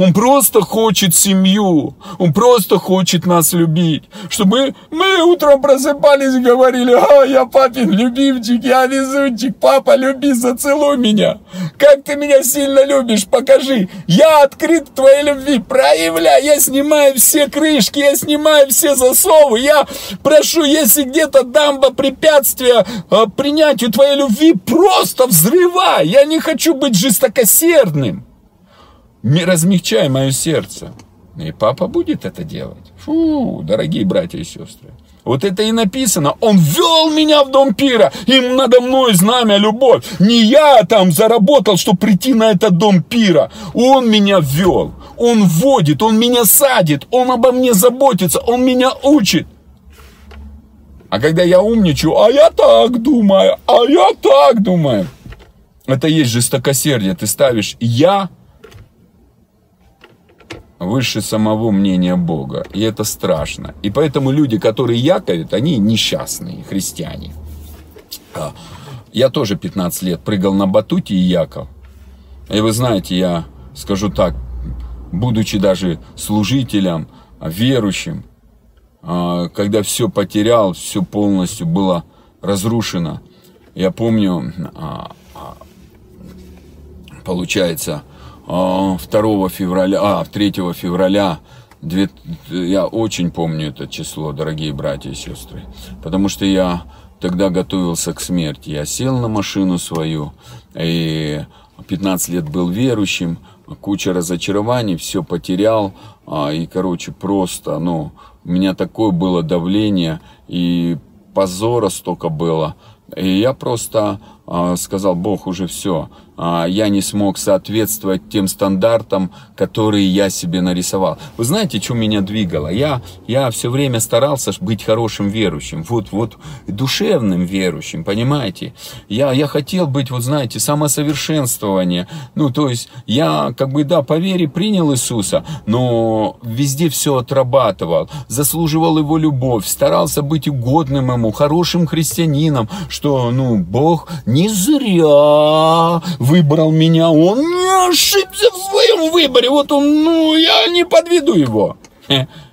он просто хочет семью. Он просто хочет нас любить. Чтобы мы утром просыпались и говорили, а, я папин любимчик, я везунчик, папа, люби, зацелуй меня. Как ты меня сильно любишь, покажи. Я открыт твоей любви, проявляй. Я снимаю все крышки, я снимаю все засовы. Я прошу, если где-то дамба препятствия э, принятию твоей любви, просто взрывай. Я не хочу быть жестокосердным размягчай мое сердце. И папа будет это делать. Фу, дорогие братья и сестры. Вот это и написано. Он ввел меня в дом пира. Им надо мной знамя любовь. Не я там заработал, чтобы прийти на этот дом пира. Он меня ввел. Он вводит, он меня садит, он обо мне заботится, он меня учит. А когда я умничаю, а я так думаю, а я так думаю. Это есть жестокосердие. Ты ставишь я выше самого мнения Бога. И это страшно. И поэтому люди, которые яковят, они несчастные христиане. А, я тоже 15 лет прыгал на батуте и яков. И вы знаете, я скажу так, будучи даже служителем, верующим, а, когда все потерял, все полностью было разрушено. Я помню, а, получается, 2 а, февраля, а, 3 февраля, я очень помню это число, дорогие братья и сестры, потому что я тогда готовился к смерти. Я сел на машину свою, и 15 лет был верующим, куча разочарований, все потерял, а, и, короче, просто, ну, у меня такое было давление, и позора столько было, и я просто а, сказал, Бог, уже все, я не смог соответствовать тем стандартам, которые я себе нарисовал. Вы знаете, что меня двигало? Я, я все время старался быть хорошим верующим, вот, вот душевным верующим, понимаете? Я, я хотел быть, вот знаете, самосовершенствование. Ну, то есть я как бы, да, по вере принял Иисуса, но везде все отрабатывал, заслуживал его любовь, старался быть угодным ему, хорошим христианином, что, ну, Бог не зря выбрал меня, он не ошибся в своем выборе, вот он, ну, я не подведу его.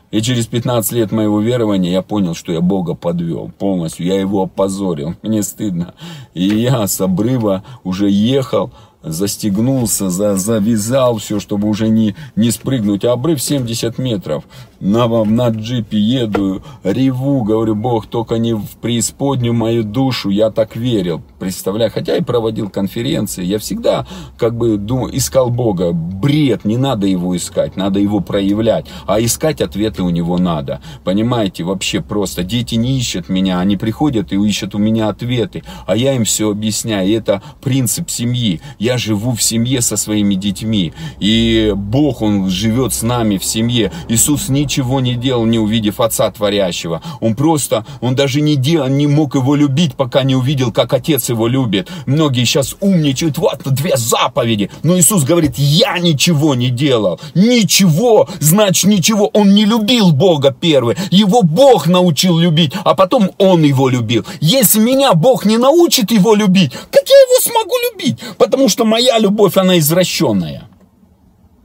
И через 15 лет моего верования я понял, что я Бога подвел полностью, я его опозорил, мне стыдно. И я с обрыва уже ехал, застегнулся, за, завязал все, чтобы уже не, не спрыгнуть. А обрыв 70 метров. На, на джипе еду, реву, говорю, Бог, только не в преисподнюю мою душу, я так верил. Представляю, хотя и проводил конференции, я всегда как бы думал, искал Бога. Бред, не надо его искать, надо его проявлять. А искать ответы у него надо. Понимаете, вообще просто. Дети не ищут меня, они приходят и ищут у меня ответы. А я им все объясняю. И это принцип семьи. Я живу в семье со своими детьми. И Бог, Он живет с нами в семье. Иисус ничего не делал, не увидев Отца Творящего. Он просто, Он даже не, делал, не мог его любить, пока не увидел, как Отец его любит. Многие сейчас умничают, вот две заповеди. Но Иисус говорит, я ничего не делал. Ничего, значит ничего. Он не любил Бога первый. Его Бог научил любить, а потом Он его любил. Если меня Бог не научит его любить, как я его смогу любить? Потому что моя любовь, она извращенная.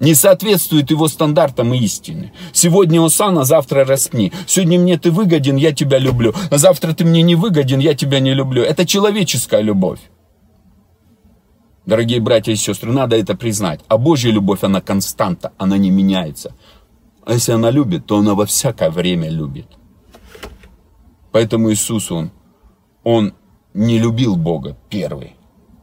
Не соответствует его стандартам истины. Сегодня Осана, завтра распни. Сегодня мне ты выгоден, я тебя люблю. А завтра ты мне не выгоден, я тебя не люблю. Это человеческая любовь. Дорогие братья и сестры, надо это признать. А Божья любовь, она константа, она не меняется. А если она любит, то она во всякое время любит. Поэтому Иисус, Он, Он не любил Бога первый.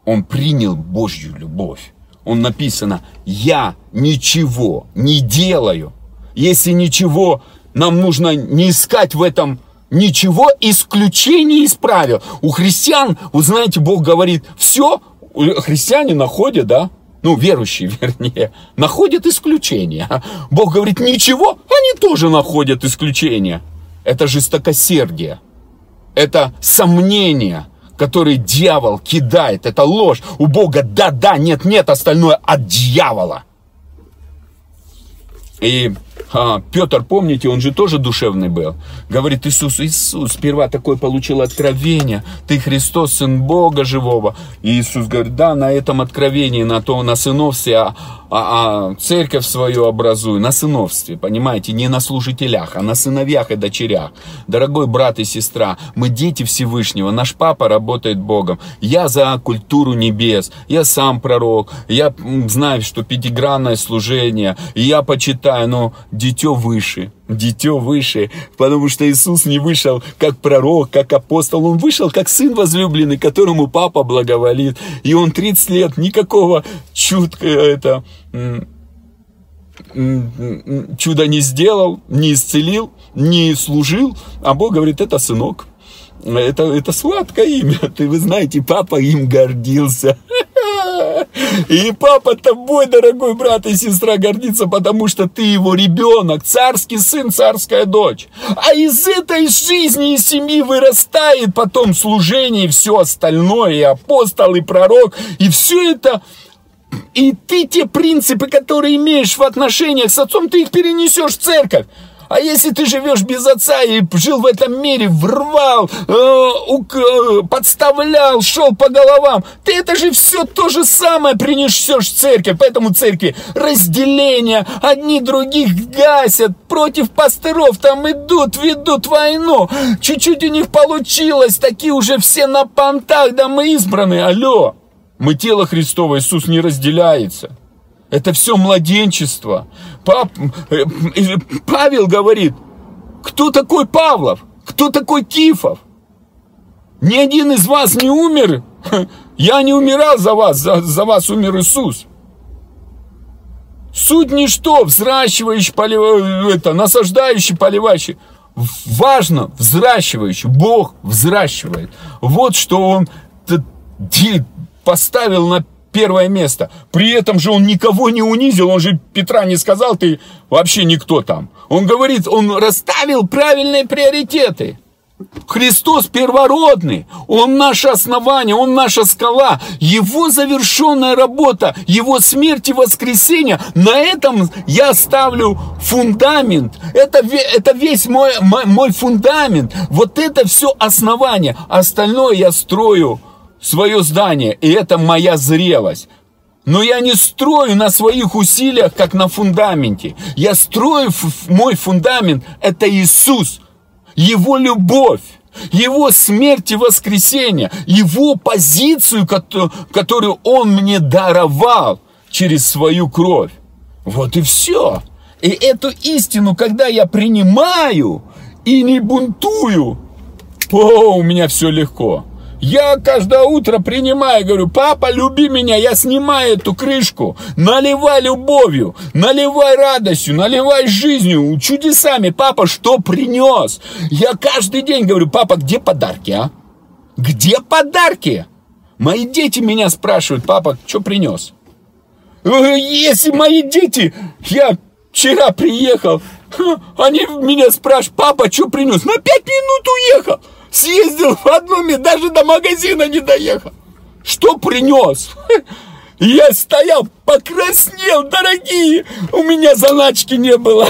Он принял Божью любовь. Он написано, я ничего не делаю, если ничего Нам нужно не искать в этом ничего исключений из правил. У христиан, вы знаете, Бог говорит, все, христиане находят, да, ну, верующие, вернее, находят исключения. Бог говорит, ничего, они тоже находят исключения. Это жестокосердие. Это сомнение, которое дьявол кидает. Это ложь. У Бога да-да, нет-нет, остальное от дьявола. И а, Петр, помните, он же тоже душевный был. Говорит, Иисус, Иисус, сперва такое получил откровение. Ты Христос, Сын Бога живого. И Иисус говорит, да, на этом откровении, на то, на сыновстве, а, а, а церковь свою образую, на сыновстве, понимаете, не на служителях, а на сыновьях и дочерях. Дорогой брат и сестра, мы дети Всевышнего, наш папа работает Богом. Я за культуру небес, я сам пророк, я знаю, что пятигранное служение, и я почитаю, но дитё выше, дитё выше, потому что Иисус не вышел как пророк, как апостол, Он вышел как сын возлюбленный, которому папа благоволит, и Он 30 лет никакого чутка это чудо не сделал, не исцелил, не служил, а Бог говорит, это сынок. Это, это сладкое имя. Ты, вы знаете, папа им гордился. И папа тобой, дорогой брат и сестра, гордится, потому что ты его ребенок, царский сын, царская дочь. А из этой жизни и семьи вырастает потом служение и все остальное, и апостол, и пророк, и все это и ты те принципы, которые имеешь в отношениях с отцом, ты их перенесешь в церковь. А если ты живешь без отца и жил в этом мире, врвал, э, э, подставлял, шел по головам, ты это же все то же самое принесешь в церковь. Поэтому церкви разделение, одни других гасят, против пастыров там идут, ведут войну. Чуть-чуть у них получилось, такие уже все на понтах, да мы избраны, алло. Мы тело Христово, Иисус не разделяется. Это все младенчество. Пап, э, Павел говорит, кто такой Павлов? Кто такой Кифов? Ни один из вас не умер. Я не умирал за вас, за, за вас умер Иисус. Суть ничто, взращивающий, полив... это, насаждающий, поливающий. Важно, взращивающий. Бог взращивает. Вот что Он поставил на первое место. При этом же он никого не унизил, он же Петра не сказал, ты вообще никто там. Он говорит, он расставил правильные приоритеты. Христос первородный, Он наше основание, Он наша скала, Его завершенная работа, Его смерть и воскресение, на этом я ставлю фундамент, это, это весь мой, мой, мой фундамент, вот это все основание, остальное я строю свое здание, и это моя зрелость. Но я не строю на своих усилиях, как на фундаменте. Я строю мой фундамент, это Иисус, Его любовь. Его смерть и воскресение, Его позицию, которую Он мне даровал через свою кровь. Вот и все. И эту истину, когда я принимаю и не бунтую, о, у меня все легко. Я каждое утро принимаю, говорю, папа, люби меня, я снимаю эту крышку, наливай любовью, наливай радостью, наливай жизнью, чудесами. Папа, что принес? Я каждый день говорю, папа, где подарки, а? Где подарки? Мои дети меня спрашивают, папа, что принес? «Э, если мои дети, я вчера приехал, они меня спрашивают, папа, что принес? На пять минут уехал съездил в одну, даже до магазина не доехал. Что принес? Я стоял, покраснел, дорогие, у меня заначки не было.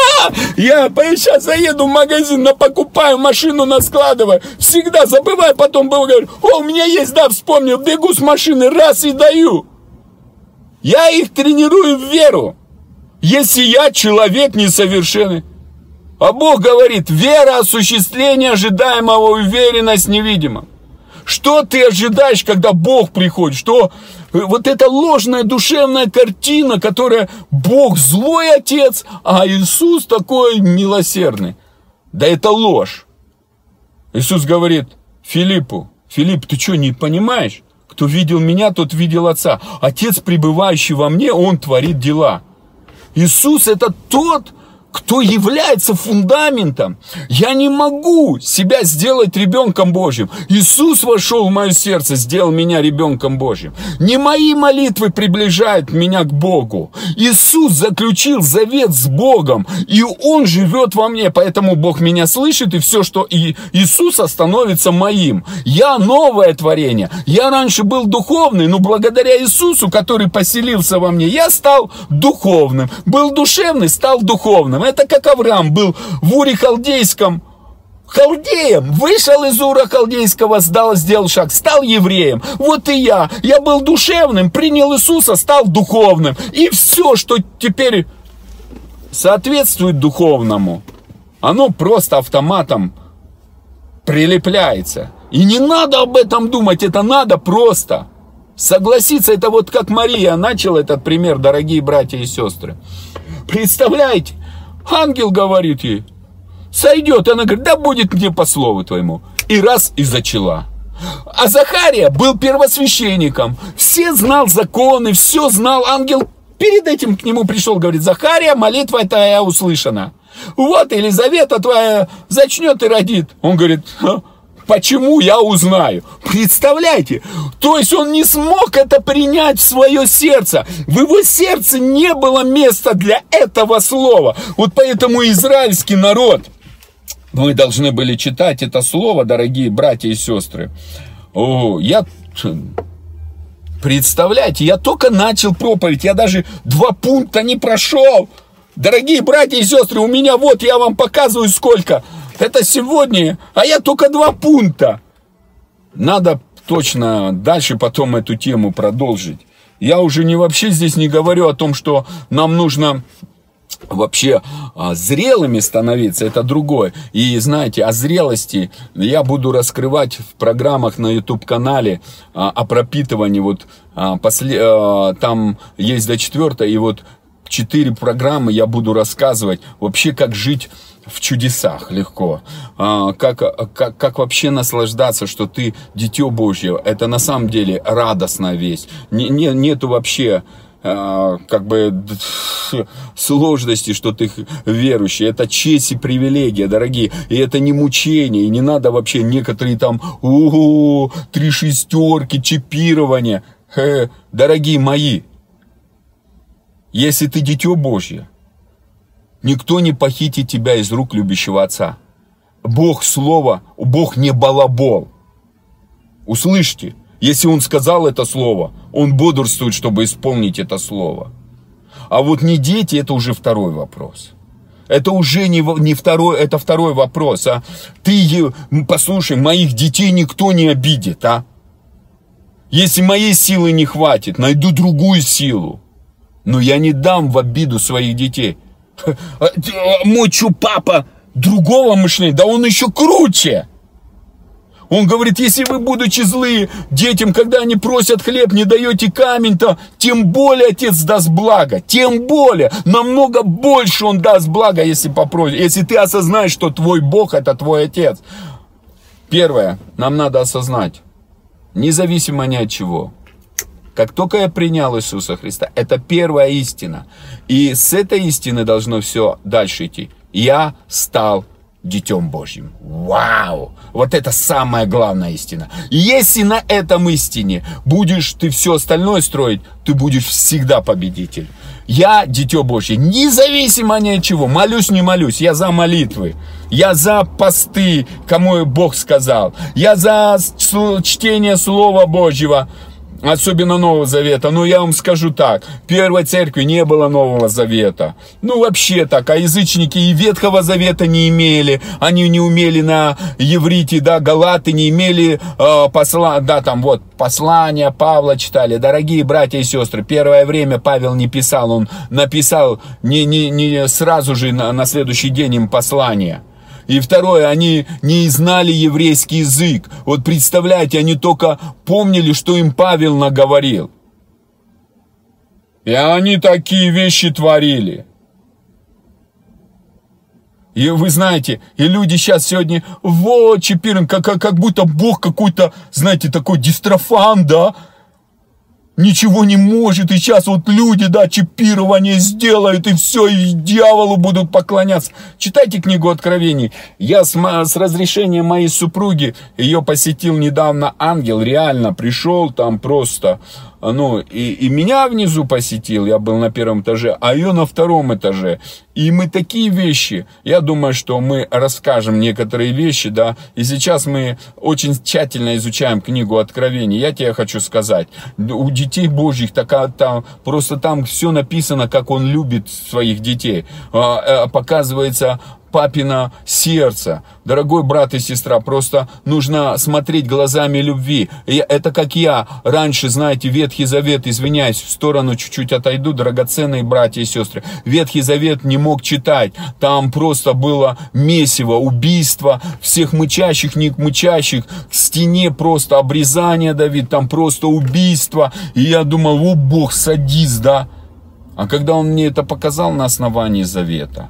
Я сейчас заеду в магазин, покупаю машину, наскладываю. Всегда забываю, потом был, говорю, о, у меня есть, да, вспомнил, бегу с машины, раз и даю. Я их тренирую в веру. Если я человек несовершенный, а Бог говорит, вера, осуществление ожидаемого, уверенность невидима. Что ты ожидаешь, когда Бог приходит? Что э, вот эта ложная душевная картина, которая Бог злой отец, а Иисус такой милосердный. Да это ложь. Иисус говорит Филиппу, Филипп, ты что, не понимаешь? Кто видел меня, тот видел Отца. Отец, пребывающий во мне, Он творит дела. Иисус это тот, кто является фундаментом. Я не могу себя сделать ребенком Божьим. Иисус вошел в мое сердце, сделал меня ребенком Божьим. Не мои молитвы приближают меня к Богу. Иисус заключил завет с Богом, и Он живет во мне, поэтому Бог меня слышит, и все, что и Иисус становится моим. Я новое творение. Я раньше был духовный, но благодаря Иисусу, который поселился во мне, я стал духовным. Был душевный, стал духовным. Это как Авраам был в Уре Халдейском, халдеем, вышел из Ура Халдейского, сдал, сделал шаг, стал евреем. Вот и я. Я был душевным, принял Иисуса, стал духовным. И все, что теперь соответствует духовному, оно просто автоматом прилепляется. И не надо об этом думать, это надо просто. Согласиться, это вот как Мария начала этот пример, дорогие братья и сестры. Представляете, Ангел говорит ей, сойдет. Она говорит, да будет мне по слову твоему. И раз и зачала. А Захария был первосвященником. Все знал законы, все знал. Ангел перед этим к нему пришел, говорит, Захария, молитва твоя услышана. Вот Елизавета твоя зачнет и родит. Он говорит, Почему я узнаю? Представляете? То есть он не смог это принять в свое сердце. В его сердце не было места для этого слова. Вот поэтому израильский народ, мы должны были читать это слово, дорогие братья и сестры. О, я Представляете, я только начал проповедь, я даже два пункта не прошел. Дорогие братья и сестры, у меня вот, я вам показываю сколько. Это сегодня, а я только два пункта. Надо точно дальше потом эту тему продолжить. Я уже не вообще здесь не говорю о том, что нам нужно вообще а, зрелыми становиться, это другое. И знаете, о зрелости я буду раскрывать в программах на YouTube-канале а, о пропитывании. Вот а, после, а, там есть до четвертой, и вот четыре программы я буду рассказывать вообще, как жить в чудесах легко. А, как, как, как вообще наслаждаться, что ты дитё Божье. Это на самом деле радостная весть. Не, не, нету вообще а, как бы сложности, что ты верующий. Это честь и привилегия, дорогие. И это не мучение. И не надо вообще некоторые там о, три шестерки, чипирование. Э, дорогие мои, если ты дитё Божье, Никто не похитит тебя из рук любящего отца. Бог слово, Бог не балабол. Услышьте, если он сказал это слово, он бодрствует, чтобы исполнить это слово. А вот не дети, это уже второй вопрос. Это уже не, не второй, это второй вопрос, а ты, послушай, моих детей никто не обидит, а? Если моей силы не хватит, найду другую силу. Но я не дам в обиду своих детей. Мочу папа другого мышления, да он еще круче. Он говорит, если вы, будучи злые детям, когда они просят хлеб, не даете камень, то тем более отец даст благо. Тем более, намного больше он даст благо, если попросит. Если ты осознаешь, что твой Бог это твой отец. Первое, нам надо осознать, независимо ни от чего, как только я принял Иисуса Христа, это первая истина. И с этой истины должно все дальше идти. Я стал Детем Божьим. Вау! Вот это самая главная истина. Если на этом истине будешь ты все остальное строить, ты будешь всегда победитель. Я Дитё Божье, независимо ни от чего, молюсь, не молюсь, я за молитвы, я за посты, кому Бог сказал, я за чтение Слова Божьего, особенно Нового Завета. Но я вам скажу так, первой церкви не было Нового Завета. Ну, вообще так, а язычники и Ветхого Завета не имели, они не умели на еврите, да, галаты не имели э, посла, да, там вот, послания Павла читали. Дорогие братья и сестры, первое время Павел не писал, он написал не, не, не сразу же на, на следующий день им послание. И второе, они не знали еврейский язык. Вот представляете, они только помнили, что им Павел наговорил. И они такие вещи творили. И вы знаете, и люди сейчас сегодня, вот, Чепирин, как, как, будто Бог какой-то, знаете, такой дистрофан, да? Ничего не может, и сейчас вот люди, да, чипирование сделают, и все, и дьяволу будут поклоняться. Читайте книгу Откровений. Я с, с разрешения моей супруги, ее посетил недавно ангел, реально пришел там просто ну, и, и меня внизу посетил, я был на первом этаже, а ее на втором этаже. И мы такие вещи, я думаю, что мы расскажем некоторые вещи, да, и сейчас мы очень тщательно изучаем книгу Откровений. Я тебе хочу сказать, у детей Божьих такая, там, просто там все написано, как он любит своих детей. А, а, показывается папина сердце. Дорогой брат и сестра, просто нужно смотреть глазами любви. И это как я раньше, знаете, Ветхий Завет, извиняюсь, в сторону чуть-чуть отойду, драгоценные братья и сестры. Ветхий Завет не мог читать. Там просто было месиво, убийство всех мычащих, не мычащих, к стене просто обрезание, Давид, там просто убийство. И я думал, о Бог, садись, да? А когда он мне это показал на основании завета,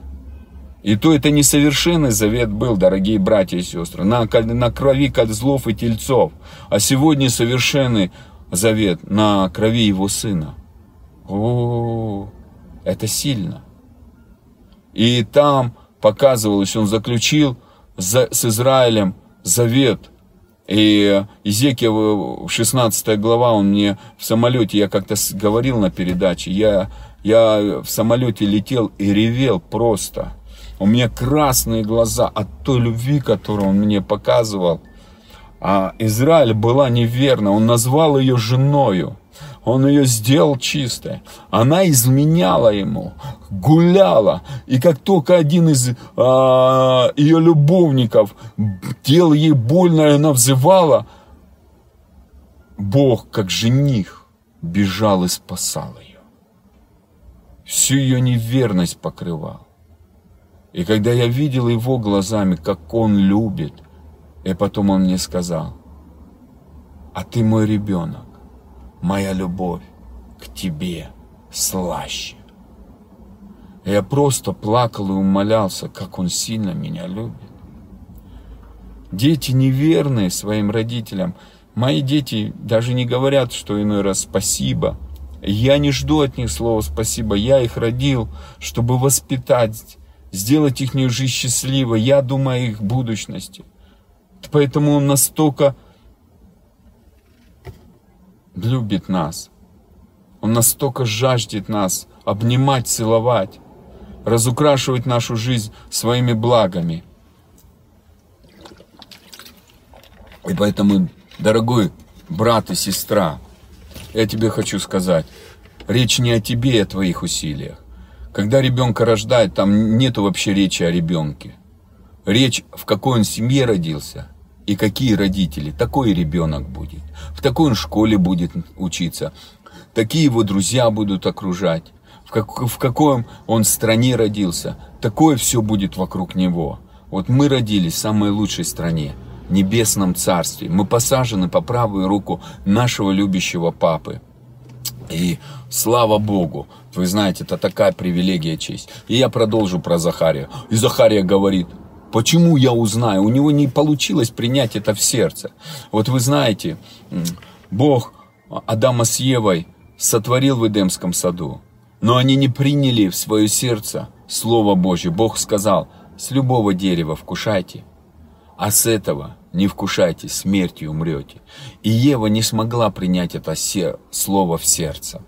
и то это несовершенный завет был, дорогие братья и сестры, на, на крови козлов и тельцов. А сегодня совершенный завет на крови его сына. О, это сильно. И там показывалось, он заключил за, с Израилем завет. И Изекия, 16 глава, он мне в самолете, я как-то говорил на передаче, я, я в самолете летел и ревел просто. У меня красные глаза от той любви, которую он мне показывал. А Израиль была неверна. Он назвал ее женою. Он ее сделал чистой. Она изменяла ему, гуляла. И как только один из а, ее любовников делал ей больно, она взывала, Бог, как жених, бежал и спасал ее. Всю ее неверность покрывал. И когда я видел его глазами, как он любит, и потом он мне сказал, а ты мой ребенок, моя любовь к тебе слаще. Я просто плакал и умолялся, как он сильно меня любит. Дети неверные своим родителям. Мои дети даже не говорят, что иной раз спасибо. Я не жду от них слова спасибо. Я их родил, чтобы воспитать сделать их жизнь счастливой. Я думаю о их будущности. Поэтому Он настолько любит нас. Он настолько жаждет нас обнимать, целовать, разукрашивать нашу жизнь своими благами. И поэтому, дорогой брат и сестра, я тебе хочу сказать, речь не о тебе и о твоих усилиях. Когда ребенка рождают, там нету вообще речи о ребенке. Речь, в какой он семье родился и какие родители, такой ребенок будет. В такой он школе будет учиться, такие его друзья будут окружать. В, как, в какой он стране родился, такое все будет вокруг него. Вот мы родились в самой лучшей стране, небесном царстве. Мы посажены по правую руку нашего любящего папы. И слава Богу, вы знаете, это такая привилегия, честь. И я продолжу про Захария. И Захария говорит, почему я узнаю? У него не получилось принять это в сердце. Вот вы знаете, Бог Адама с Евой сотворил в Эдемском саду, но они не приняли в свое сердце Слово Божье. Бог сказал, с любого дерева вкушайте, а с этого не вкушайте, смертью умрете. И Ева не смогла принять это слово в сердце.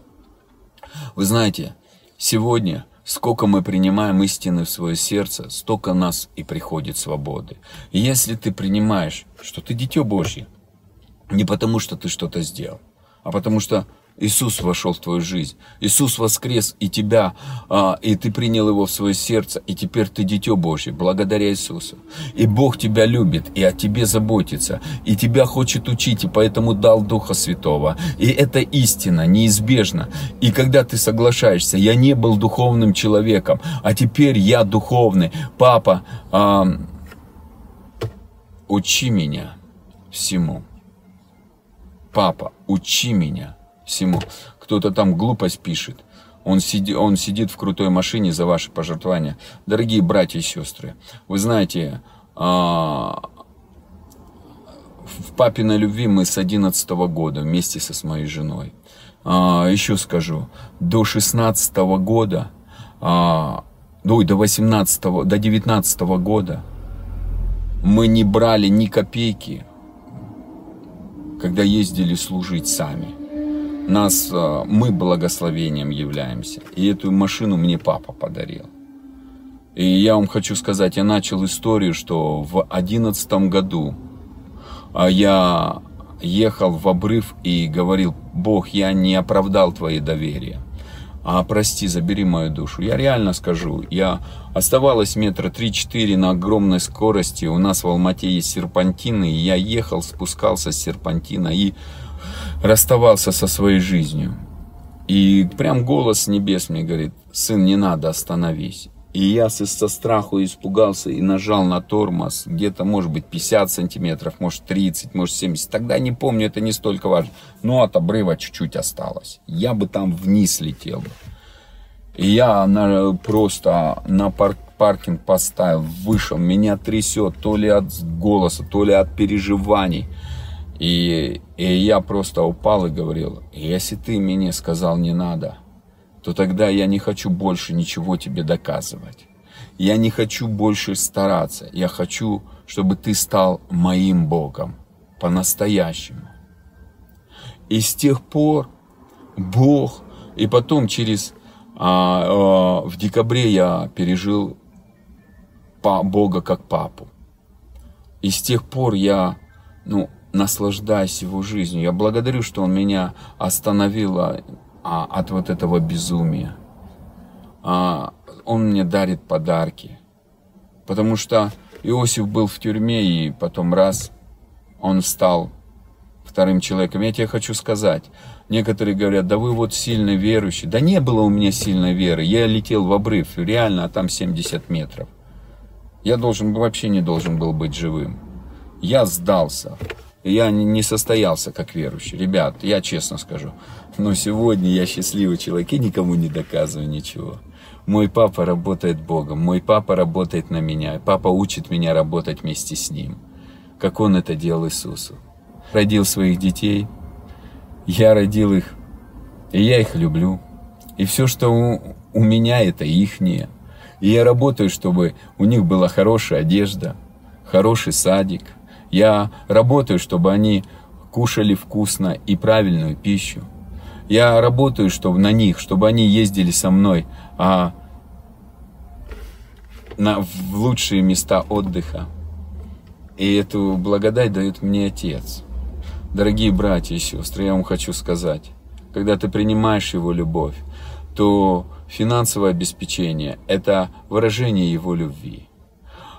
Вы знаете, сегодня, сколько мы принимаем истины в свое сердце, столько нас и приходит свободы. И если ты принимаешь, что ты дитё Божье, не потому что ты что-то сделал, а потому что Иисус вошел в твою жизнь. Иисус воскрес и тебя, а, и ты принял его в свое сердце, и теперь ты дитё Божье, благодаря Иисусу. И Бог тебя любит, и о тебе заботится, и тебя хочет учить, и поэтому дал Духа Святого. И это истина, неизбежно. И когда ты соглашаешься, я не был духовным человеком, а теперь я духовный. Папа, а, учи меня всему. Папа, учи меня всему. Кто-то там глупость пишет. Он, сиди, он сидит в крутой машине за ваши пожертвования. Дорогие братья и сестры, вы знаете, а, в папиной любви мы с 11 года вместе со с моей женой. а, еще скажу, до 16 года, а, ой, до 18 до 19 года мы не брали ни копейки, когда ездили служить сами. Нас, а, мы благословением являемся. И эту машину мне папа подарил. И я вам хочу сказать, я начал историю, что в одиннадцатом году а, я ехал в обрыв и говорил, Бог, я не оправдал твои доверия. А прости, забери мою душу. Я реально скажу, я оставалось метра 3-4 на огромной скорости. У нас в Алмате есть серпантины. И я ехал, спускался с серпантина и расставался со своей жизнью. И прям голос небес мне говорит, сын, не надо, остановись. И я со страху испугался и нажал на тормоз. Где-то, может быть, 50 сантиметров, может, 30, может, 70. Тогда не помню, это не столько важно. Но от обрыва чуть-чуть осталось. Я бы там вниз летел бы. И я на, просто на парк, паркинг поставил, вышел. Меня трясет то ли от голоса, то ли от переживаний. И, и я просто упал и говорил, если ты мне сказал не надо, то тогда я не хочу больше ничего тебе доказывать. Я не хочу больше стараться. Я хочу, чтобы ты стал моим Богом по-настоящему. И с тех пор Бог, и потом через а, а, в декабре я пережил Бога как папу. И с тех пор я, ну, наслаждаюсь его жизнью. Я благодарю, что он меня остановил а, от вот этого безумия. А, он мне дарит подарки. Потому что Иосиф был в тюрьме, и потом раз он стал вторым человеком. Я тебе хочу сказать, некоторые говорят, да вы вот сильно верующий. Да не было у меня сильной веры. Я летел в обрыв, реально, а там 70 метров. Я должен, вообще не должен был быть живым. Я сдался. Я не состоялся как верующий. Ребят, я честно скажу. Но сегодня я счастливый человек и никому не доказываю ничего. Мой папа работает Богом, мой папа работает на меня, папа учит меня работать вместе с ним, как он это делал Иисусу. Родил своих детей, я родил их, и я их люблю. И все, что у, у меня, это ихнее. И я работаю, чтобы у них была хорошая одежда, хороший садик. Я работаю, чтобы они кушали вкусно и правильную пищу. Я работаю, чтобы на них, чтобы они ездили со мной а, на, в лучшие места отдыха. И эту благодать дает мне Отец. Дорогие братья и сестры, я вам хочу сказать, когда ты принимаешь Его любовь, то финансовое обеспечение – это выражение Его любви.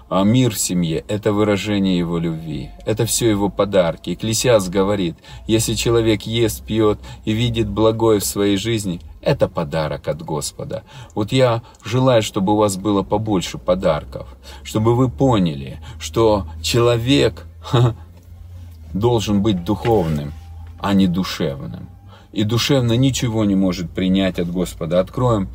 А мир в семье – это выражение Его любви. Это все Его подарки. Экклесиас говорит, если человек ест, пьет и видит благое в своей жизни, это подарок от Господа. Вот я желаю, чтобы у вас было побольше подарков, чтобы вы поняли, что человек должен быть духовным, а не душевным. И душевно ничего не может принять от Господа. Откроем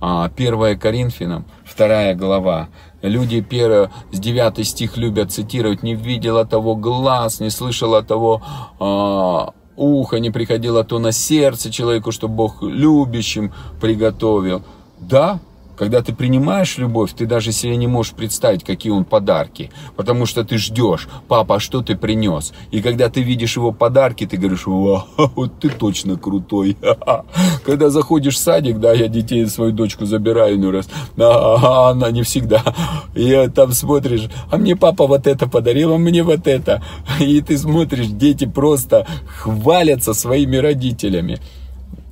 1 а, Коринфянам, 2 глава. Люди первое, с 9 стих любят цитировать, не видела того глаз, не слышала того а, уха, не приходило то на сердце человеку, что Бог любящим приготовил. Да, когда ты принимаешь любовь, ты даже себе не можешь представить, какие он подарки. Потому что ты ждешь, папа, а что ты принес? И когда ты видишь его подарки, ты говоришь, вот ты точно крутой. Когда заходишь в садик, да, я детей, свою дочку забираю ну раз, а она не всегда. И там смотришь, а мне папа вот это подарил, а мне вот это. И ты смотришь, дети просто хвалятся своими родителями.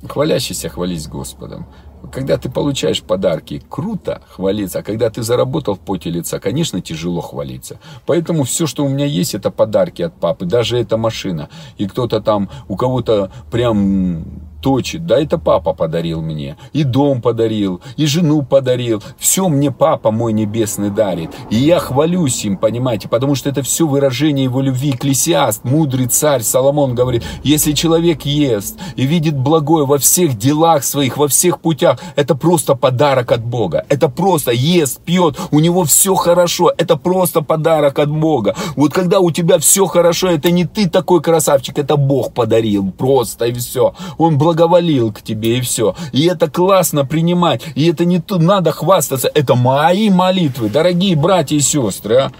Хвалящийся хвались Господом. Когда ты получаешь подарки, круто хвалиться. А когда ты заработал в поте лица, конечно, тяжело хвалиться. Поэтому все, что у меня есть, это подарки от папы. Даже эта машина. И кто-то там, у кого-то прям точит. Да, это папа подарил мне. И дом подарил, и жену подарил. Все мне папа мой небесный дарит. И я хвалюсь им, понимаете, потому что это все выражение его любви. Экклесиаст, мудрый царь Соломон говорит, если человек ест и видит благое во всех делах своих, во всех путях, это просто подарок от Бога. Это просто ест, пьет, у него все хорошо. Это просто подарок от Бога. Вот когда у тебя все хорошо, это не ты такой красавчик, это Бог подарил. Просто и все. Он благодарит благоволил к тебе, и все. И это классно принимать, и это не тут надо хвастаться. Это мои молитвы, дорогие братья и сестры, а.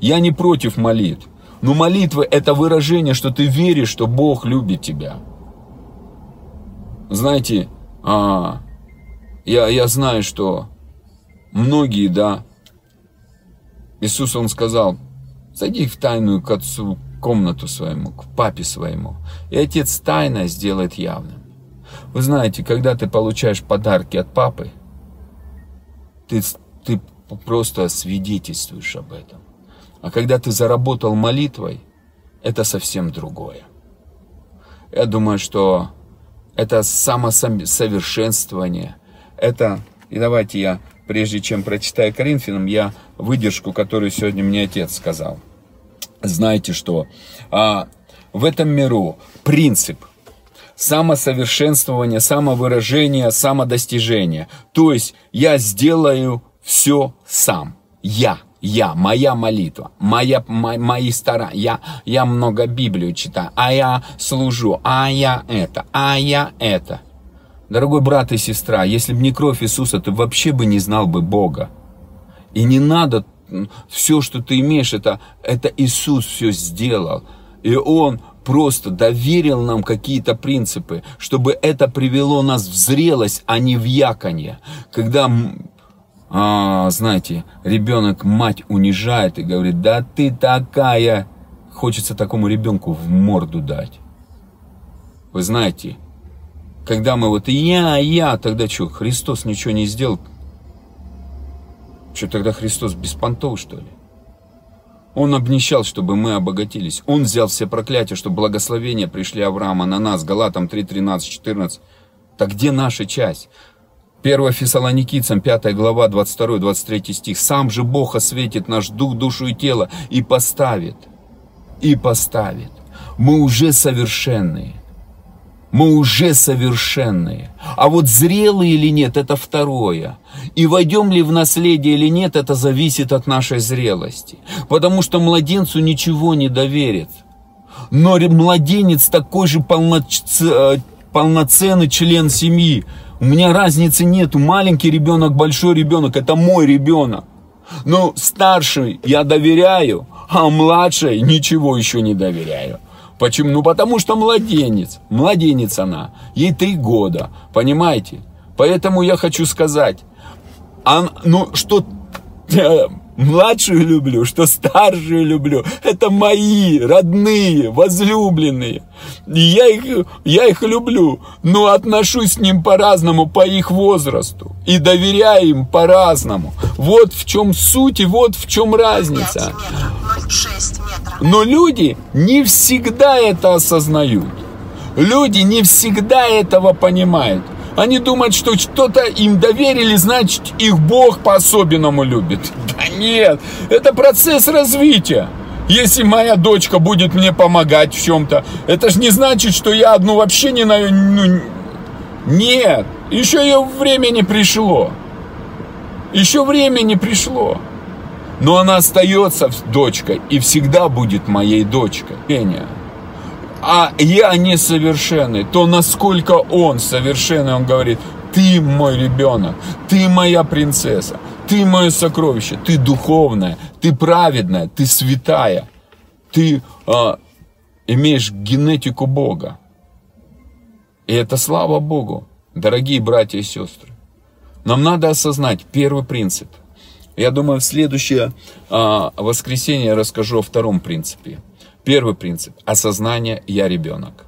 Я не против молитв. Но молитвы это выражение, что ты веришь, что Бог любит тебя. Знаете, а, я, я знаю, что многие, да, Иисус, Он сказал, зайди в тайную к отцу комнату своему, к папе своему, и отец тайно сделает явным. Вы знаете, когда ты получаешь подарки от папы, ты, ты просто свидетельствуешь об этом. А когда ты заработал молитвой, это совсем другое. Я думаю, что это самосовершенствование, это, и давайте я, прежде чем прочитаю Коринфянам, я выдержку, которую сегодня мне отец сказал. Знаете что? А, в этом миру принцип самосовершенствования, самовыражения, самодостижения. То есть я сделаю все сам. Я я, моя молитва, моя, мо, мои старания, я, я много Библию читаю, а я служу, а я это, а я это. Дорогой брат и сестра, если бы не кровь Иисуса, ты вообще бы не знал бы Бога. И не надо, все, что ты имеешь, это, это Иисус все сделал. И Он просто доверил нам какие-то принципы, чтобы это привело нас в зрелость, а не в яконье. Когда а, знаете, ребенок мать унижает и говорит, да ты такая. Хочется такому ребенку в морду дать. Вы знаете, когда мы вот я, я, тогда что, Христос ничего не сделал? Что тогда Христос беспонтов, что ли? Он обнищал, чтобы мы обогатились. Он взял все проклятия, чтобы благословения пришли Авраама на нас. Галатам 3, 13, 14. Так где наша часть? 1 Фессалоникийцам, 5 глава, 22-23 стих. «Сам же Бог осветит наш дух, душу и тело и поставит». И поставит. Мы уже совершенные. Мы уже совершенные. А вот зрелые или нет, это второе. И войдем ли в наследие или нет, это зависит от нашей зрелости. Потому что младенцу ничего не доверит. Но младенец такой же полноценный член семьи, у меня разницы нету, маленький ребенок, большой ребенок, это мой ребенок. Но старший я доверяю, а младшей ничего еще не доверяю. Почему? Ну потому что младенец, младенец она, ей три года, понимаете? Поэтому я хочу сказать, а, ну что младшую люблю, что старшую люблю. Это мои родные, возлюбленные. И я их, я их люблю, но отношусь к ним по-разному, по их возрасту. И доверяю им по-разному. Вот в чем суть и вот в чем разница. Но люди не всегда это осознают. Люди не всегда этого понимают. Они думают, что что-то им доверили, значит, их Бог по-особенному любит. Да нет, это процесс развития. Если моя дочка будет мне помогать в чем-то, это же не значит, что я одну вообще не на... Ну, нет, еще ее время не пришло. Еще время не пришло. Но она остается дочкой и всегда будет моей дочкой. Пения а я несовершенный, то насколько он совершенный, он говорит, ты мой ребенок, ты моя принцесса, ты мое сокровище, ты духовная, ты праведная, ты святая, ты а, имеешь генетику Бога. И это слава Богу, дорогие братья и сестры. Нам надо осознать первый принцип. Я думаю, в следующее а, воскресенье я расскажу о втором принципе. Первый принцип – осознание «я ребенок».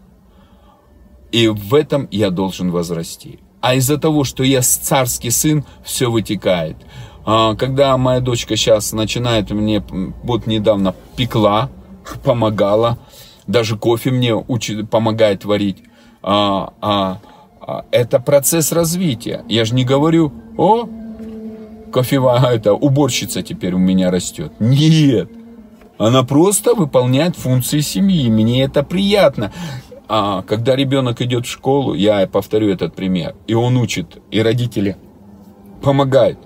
И в этом я должен возрасти. А из-за того, что я царский сын, все вытекает. А, когда моя дочка сейчас начинает мне, вот недавно пекла, помогала, даже кофе мне учит, помогает варить. А, а, это процесс развития. Я же не говорю, о, кофевая, это уборщица теперь у меня растет. Нет, она просто выполняет функции семьи. Мне это приятно. А когда ребенок идет в школу, я повторю этот пример, и он учит, и родители помогают.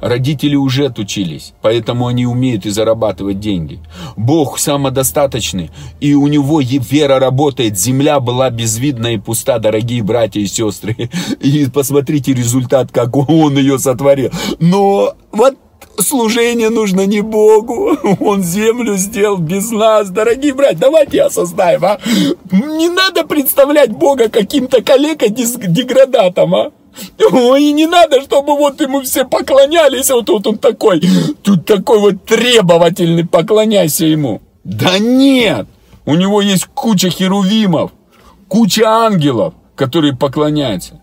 Родители уже отучились, поэтому они умеют и зарабатывать деньги. Бог самодостаточный, и у него вера работает. Земля была безвидна и пуста, дорогие братья и сестры. И посмотрите результат, как он ее сотворил. Но вот служение нужно не Богу. Он землю сделал без нас. Дорогие братья, давайте осознаем, а. Не надо представлять Бога каким-то коллега-деградатом, а. Ой, не надо, чтобы вот ему все поклонялись, вот тут он такой, тут такой вот требовательный, поклоняйся ему. Да нет, у него есть куча херувимов, куча ангелов, которые поклоняются.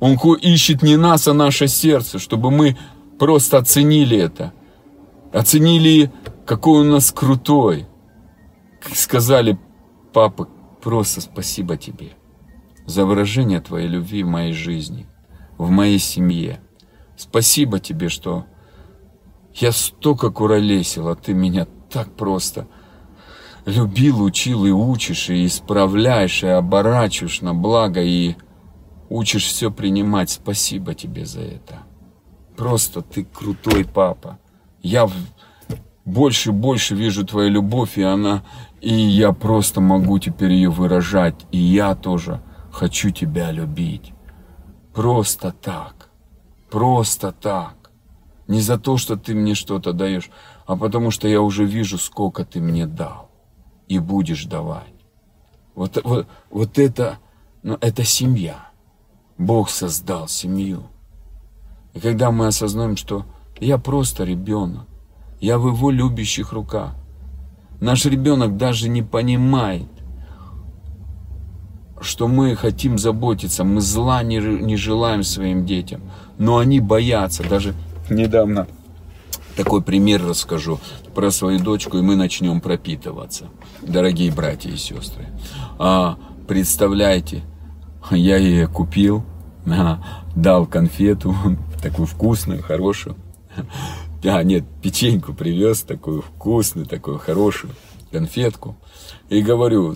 Он ищет не нас, а наше сердце, чтобы мы просто оценили это. Оценили, какой он у нас крутой. Сказали, папа, просто спасибо тебе за выражение Твоей любви в моей жизни, в моей семье. Спасибо Тебе, что я столько куролесил, а Ты меня так просто любил, учил и учишь, и исправляешь, и оборачиваешь на благо, и учишь все принимать. Спасибо Тебе за это. Просто Ты крутой папа. Я больше и больше вижу Твою любовь, и она, и я просто могу теперь ее выражать, и я тоже хочу тебя любить. Просто так. Просто так. Не за то, что ты мне что-то даешь, а потому что я уже вижу, сколько ты мне дал. И будешь давать. Вот, вот, вот это, ну, это семья. Бог создал семью. И когда мы осознаем, что я просто ребенок, я в его любящих руках, наш ребенок даже не понимает, что мы хотим заботиться, мы зла не, не желаем своим детям, но они боятся. Даже недавно такой пример расскажу про свою дочку, и мы начнем пропитываться, дорогие братья и сестры. А, представляете, я ей купил, дал конфету, такую вкусную, хорошую. А, нет, печеньку привез, такую вкусную, такую хорошую конфетку. И говорю,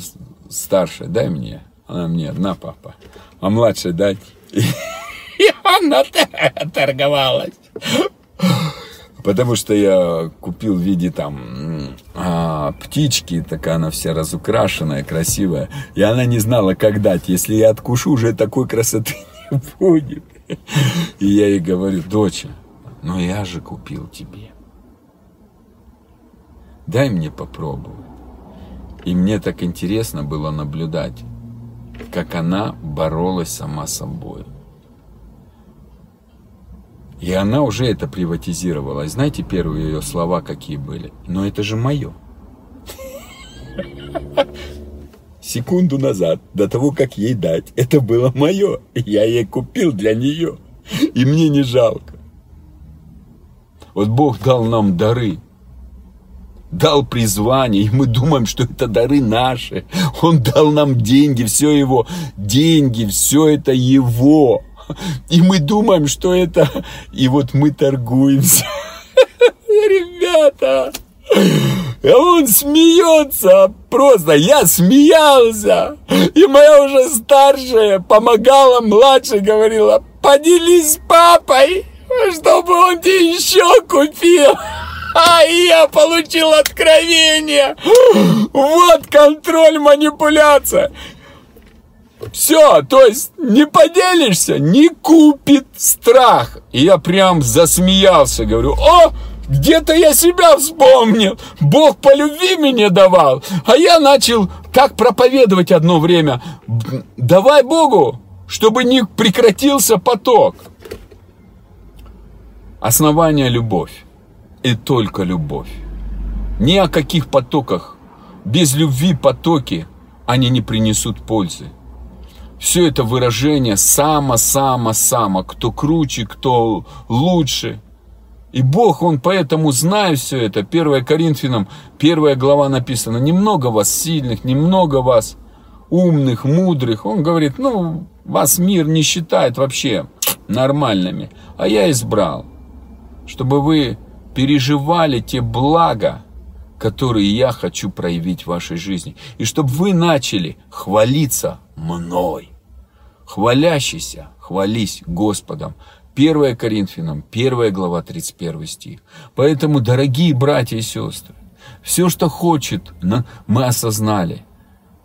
старшая, дай мне. Она мне, на, папа. А младшая дай. И она торговалась. Потому что я купил в виде там а, птички, такая она вся разукрашенная, красивая. И она не знала, как дать. Если я откушу, уже такой красоты не будет. И я ей говорю, доча, ну я же купил тебе. Дай мне попробовать. И мне так интересно было наблюдать как она боролась сама собой. И она уже это приватизировала. знаете, первые ее слова какие были? Но это же мое. Секунду назад, до того, как ей дать, это было мое. Я ей купил для нее. И мне не жалко. Вот Бог дал нам дары дал призвание, и мы думаем, что это дары наши. Он дал нам деньги, все его деньги, все это его. И мы думаем, что это... И вот мы торгуемся. Ребята, а он смеется просто. Я смеялся. И моя уже старшая помогала младшей, говорила, поделись с папой, чтобы он тебе еще купил. А я получил откровение. Вот контроль, манипуляция. Все, то есть не поделишься, не купит страх. И я прям засмеялся, говорю, о, где-то я себя вспомнил. Бог по любви мне давал. А я начал так проповедовать одно время. Давай Богу, чтобы не прекратился поток. Основание любовь и только любовь. Ни о каких потоках. Без любви потоки, они не принесут пользы. Все это выражение само-само-само, кто круче, кто лучше. И Бог, Он поэтому, зная все это, 1 Коринфянам, первая глава написана, немного вас сильных, немного вас умных, мудрых. Он говорит, ну, вас мир не считает вообще нормальными, а я избрал, чтобы вы переживали те блага, которые я хочу проявить в вашей жизни. И чтобы вы начали хвалиться мной. Хвалящийся, хвались Господом. 1 Коринфянам, 1 глава, 31 стих. Поэтому, дорогие братья и сестры, все, что хочет, мы осознали –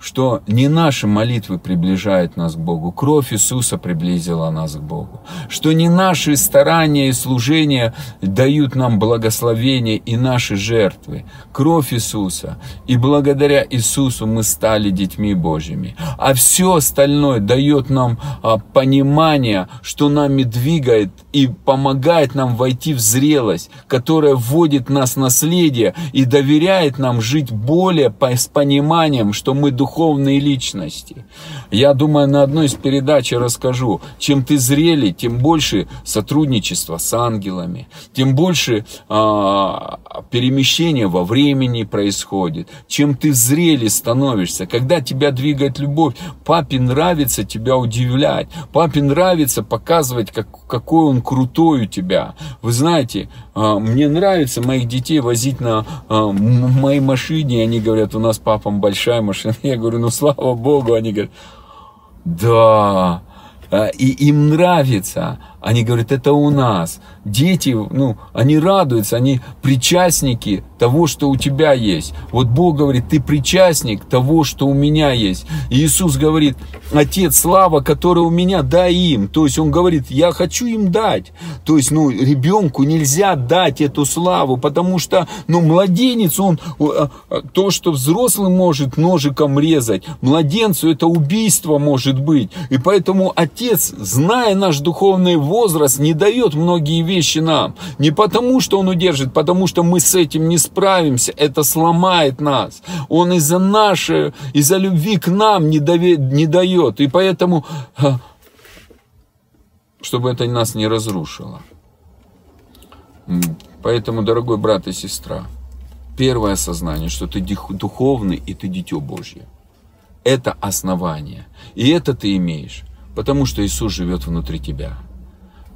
что не наши молитвы приближают нас к Богу, кровь Иисуса приблизила нас к Богу, что не наши старания и служения дают нам благословение и наши жертвы, кровь Иисуса, и благодаря Иисусу мы стали детьми Божьими, а все остальное дает нам а, понимание, что нами двигает и помогает нам войти в зрелость, которая вводит нас в наследие и доверяет нам жить более с пониманием, что мы духовные личности. Я думаю, на одной из передач я расскажу, чем ты зрели, тем больше сотрудничества с ангелами, тем больше а, перемещения во времени происходит, чем ты зрели становишься. Когда тебя двигает любовь, папе нравится тебя удивлять, папе нравится показывать, как, какой он крутой у тебя. Вы знаете, а, мне нравится моих детей возить на а, моей машине, они говорят, у нас папам большая машина. Я говорю, ну слава богу, они говорят, да, а, и им нравится. Они говорят, это у нас. Дети, ну, они радуются, они причастники того, что у тебя есть. Вот Бог говорит, ты причастник того, что у меня есть. И Иисус говорит, Отец, слава, которая у меня, дай им. То есть Он говорит, я хочу им дать. То есть, ну, ребенку нельзя дать эту славу, потому что, ну, младенец, он, а, а, то, что взрослый может ножиком резать, младенцу это убийство может быть. И поэтому Отец, зная наш духовный возраст не дает многие вещи нам. Не потому, что он удержит, потому что мы с этим не справимся. Это сломает нас. Он из-за нашей, из-за любви к нам не, даве, не дает. И поэтому, чтобы это нас не разрушило. Поэтому, дорогой брат и сестра, первое осознание, что ты духовный и ты дитё Божье. Это основание. И это ты имеешь, потому что Иисус живет внутри тебя.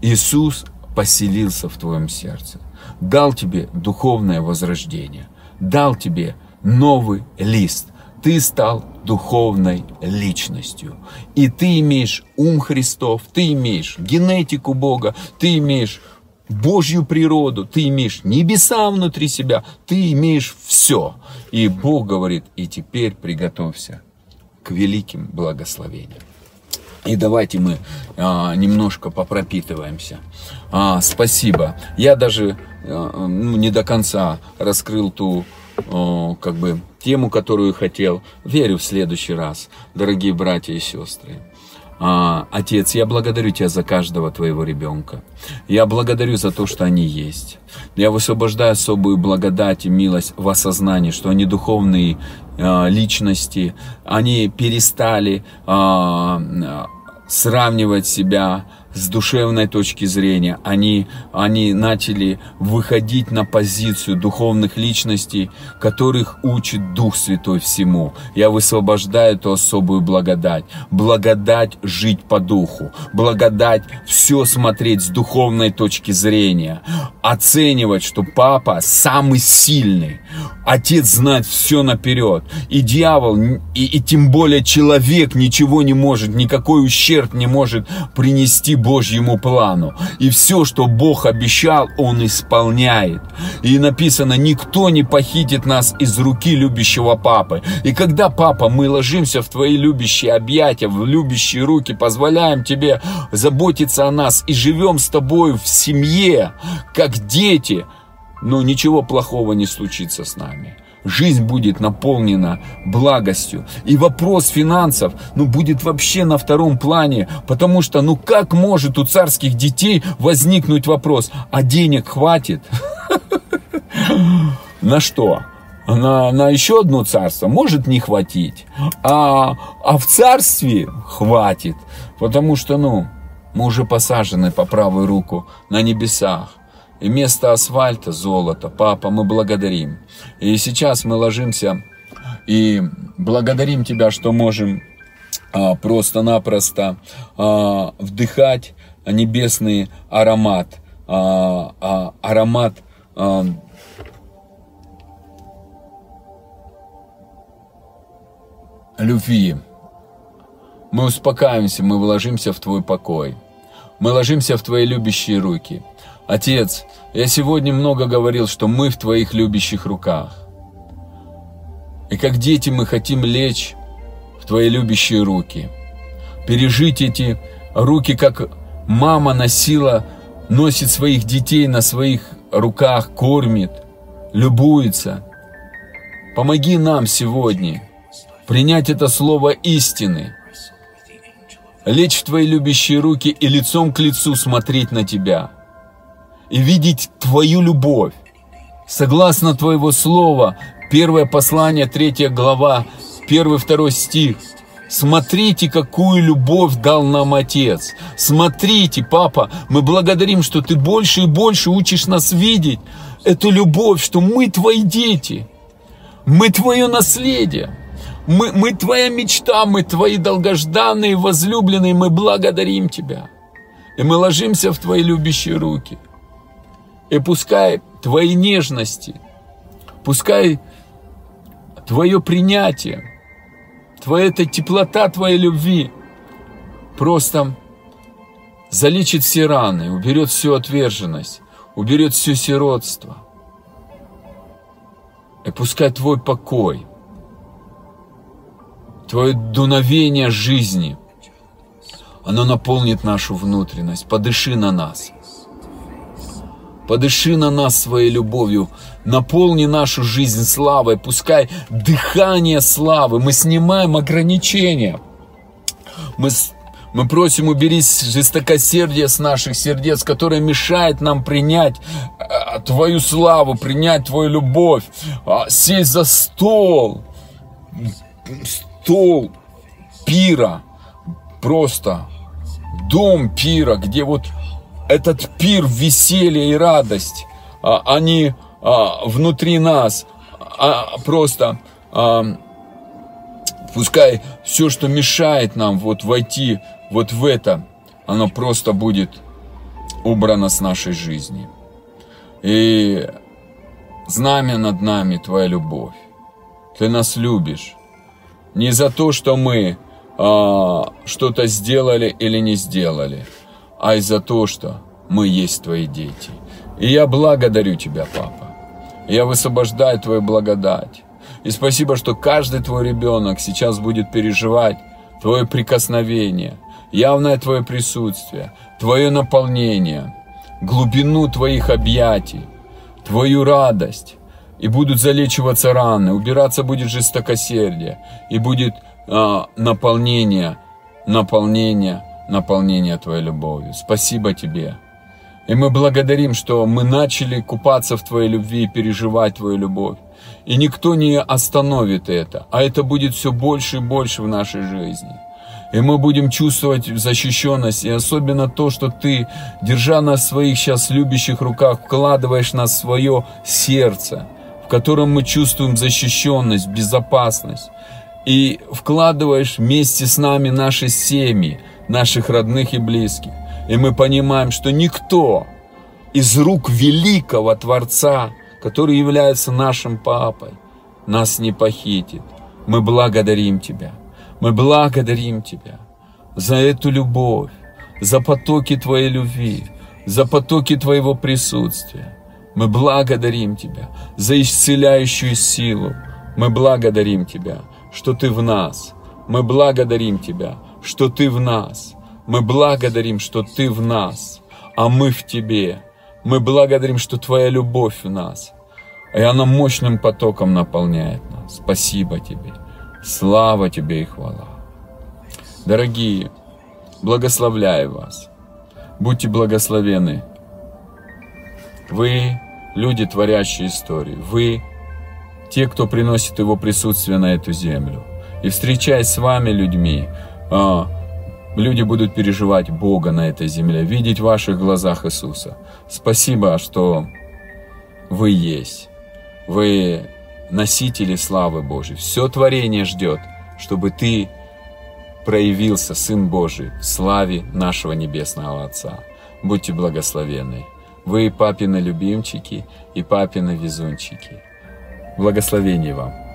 Иисус поселился в твоем сердце, дал тебе духовное возрождение, дал тебе новый лист. Ты стал духовной личностью. И ты имеешь ум Христов, ты имеешь генетику Бога, ты имеешь Божью природу, ты имеешь небеса внутри себя, ты имеешь все. И Бог говорит, и теперь приготовься к великим благословениям. И давайте мы а, немножко попропитываемся. А, спасибо. Я даже а, ну, не до конца раскрыл ту а, как бы тему, которую хотел. Верю в следующий раз, дорогие братья и сестры. А, Отец, я благодарю Тебя за каждого Твоего ребенка. Я благодарю за то, что они есть. Я высвобождаю особую благодать и милость в осознании, что они духовные личности, они перестали а, сравнивать себя с душевной точки зрения. Они, они начали выходить на позицию духовных личностей, которых учит Дух Святой всему. Я высвобождаю эту особую благодать. Благодать жить по духу. Благодать все смотреть с духовной точки зрения. Оценивать, что папа самый сильный. Отец знает все наперед. И дьявол, и, и тем более человек ничего не может, никакой ущерб не может принести Божьему плану. И все, что Бог обещал, Он исполняет. И написано, никто не похитит нас из руки любящего папы. И когда, папа, мы ложимся в твои любящие объятия, в любящие руки, позволяем тебе заботиться о нас и живем с тобой в семье, как дети, но ничего плохого не случится с нами жизнь будет наполнена благостью. И вопрос финансов, ну, будет вообще на втором плане, потому что, ну, как может у царских детей возникнуть вопрос, а денег хватит? На что? На, на еще одно царство может не хватить, а, а в царстве хватит, потому что, ну, мы уже посажены по правую руку на небесах. И вместо асфальта золото. Папа, мы благодарим. И сейчас мы ложимся и благодарим Тебя, что можем а, просто-напросто а, вдыхать небесный аромат. А, а, аромат а, любви. Мы успокаиваемся, мы вложимся в Твой покой. мы ложимся в Твои любящие руки. Отец, я сегодня много говорил, что мы в Твоих любящих руках. И как дети мы хотим лечь в Твои любящие руки. Пережить эти руки, как мама носила, носит своих детей на своих руках, кормит, любуется. Помоги нам сегодня принять это слово истины, лечь в Твои любящие руки и лицом к лицу смотреть на Тебя и видеть Твою любовь. Согласно Твоего Слова, первое послание, третья глава, первый, второй стих. Смотрите, какую любовь дал нам Отец. Смотрите, Папа, мы благодарим, что Ты больше и больше учишь нас видеть эту любовь, что мы Твои дети, мы Твое наследие. Мы, мы Твоя мечта, мы Твои долгожданные, возлюбленные, мы благодарим Тебя. И мы ложимся в Твои любящие руки. И пускай Твои нежности, пускай Твое принятие, Твоя эта теплота Твоей любви просто залечит все раны, уберет всю отверженность, уберет все сиротство. И пускай Твой покой, Твое дуновение жизни, оно наполнит нашу внутренность. Подыши на нас. Подыши на нас своей любовью. Наполни нашу жизнь славой. Пускай дыхание славы. Мы снимаем ограничения. Мы, мы просим убери жестокосердие с наших сердец, которое мешает нам принять э, Твою славу, принять Твою любовь, э, сесть за стол, стол пира, просто дом пира, где вот этот пир, веселье и радость, а, они а, внутри нас, а, просто пускай все, что мешает нам вот войти вот в это, оно просто будет убрано с нашей жизни. И знамя над нами Твоя любовь. Ты нас любишь. Не за то, что мы а, что-то сделали или не сделали, а из за то, что мы есть Твои дети. И я благодарю Тебя, Папа. Я высвобождаю Твою благодать. И спасибо, что каждый Твой ребенок сейчас будет переживать Твое прикосновение, явное Твое присутствие, Твое наполнение, глубину Твоих объятий, Твою радость, и будут залечиваться раны, убираться будет жестокосердие, и будет а, наполнение, наполнение, наполнение Твоей любовью. Спасибо Тебе. И мы благодарим, что мы начали купаться в Твоей любви и переживать Твою любовь. И никто не остановит это, а это будет все больше и больше в нашей жизни. И мы будем чувствовать защищенность, и особенно то, что Ты, держа нас в своих сейчас любящих руках, вкладываешь нас в свое сердце – котором мы чувствуем защищенность, безопасность. И вкладываешь вместе с нами наши семьи, наших родных и близких. И мы понимаем, что никто из рук великого Творца, который является нашим папой, нас не похитит. Мы благодарим Тебя. Мы благодарим Тебя за эту любовь, за потоки Твоей любви, за потоки Твоего присутствия. Мы благодарим Тебя за исцеляющую силу. Мы благодарим Тебя, что Ты в нас. Мы благодарим Тебя, что Ты в нас. Мы благодарим, что Ты в нас, а мы в Тебе. Мы благодарим, что Твоя любовь в нас. И она мощным потоком наполняет нас. Спасибо Тебе. Слава Тебе и хвала. Дорогие, благословляю вас. Будьте благословены вы люди, творящие истории. Вы те, кто приносит его присутствие на эту землю. И встречаясь с вами, людьми, а, люди будут переживать Бога на этой земле, видеть в ваших глазах Иисуса. Спасибо, что вы есть. Вы носители славы Божьей. Все творение ждет, чтобы ты проявился, Сын Божий, в славе нашего Небесного Отца. Будьте благословенны. Вы папины любимчики и папины везунчики. Благословения вам!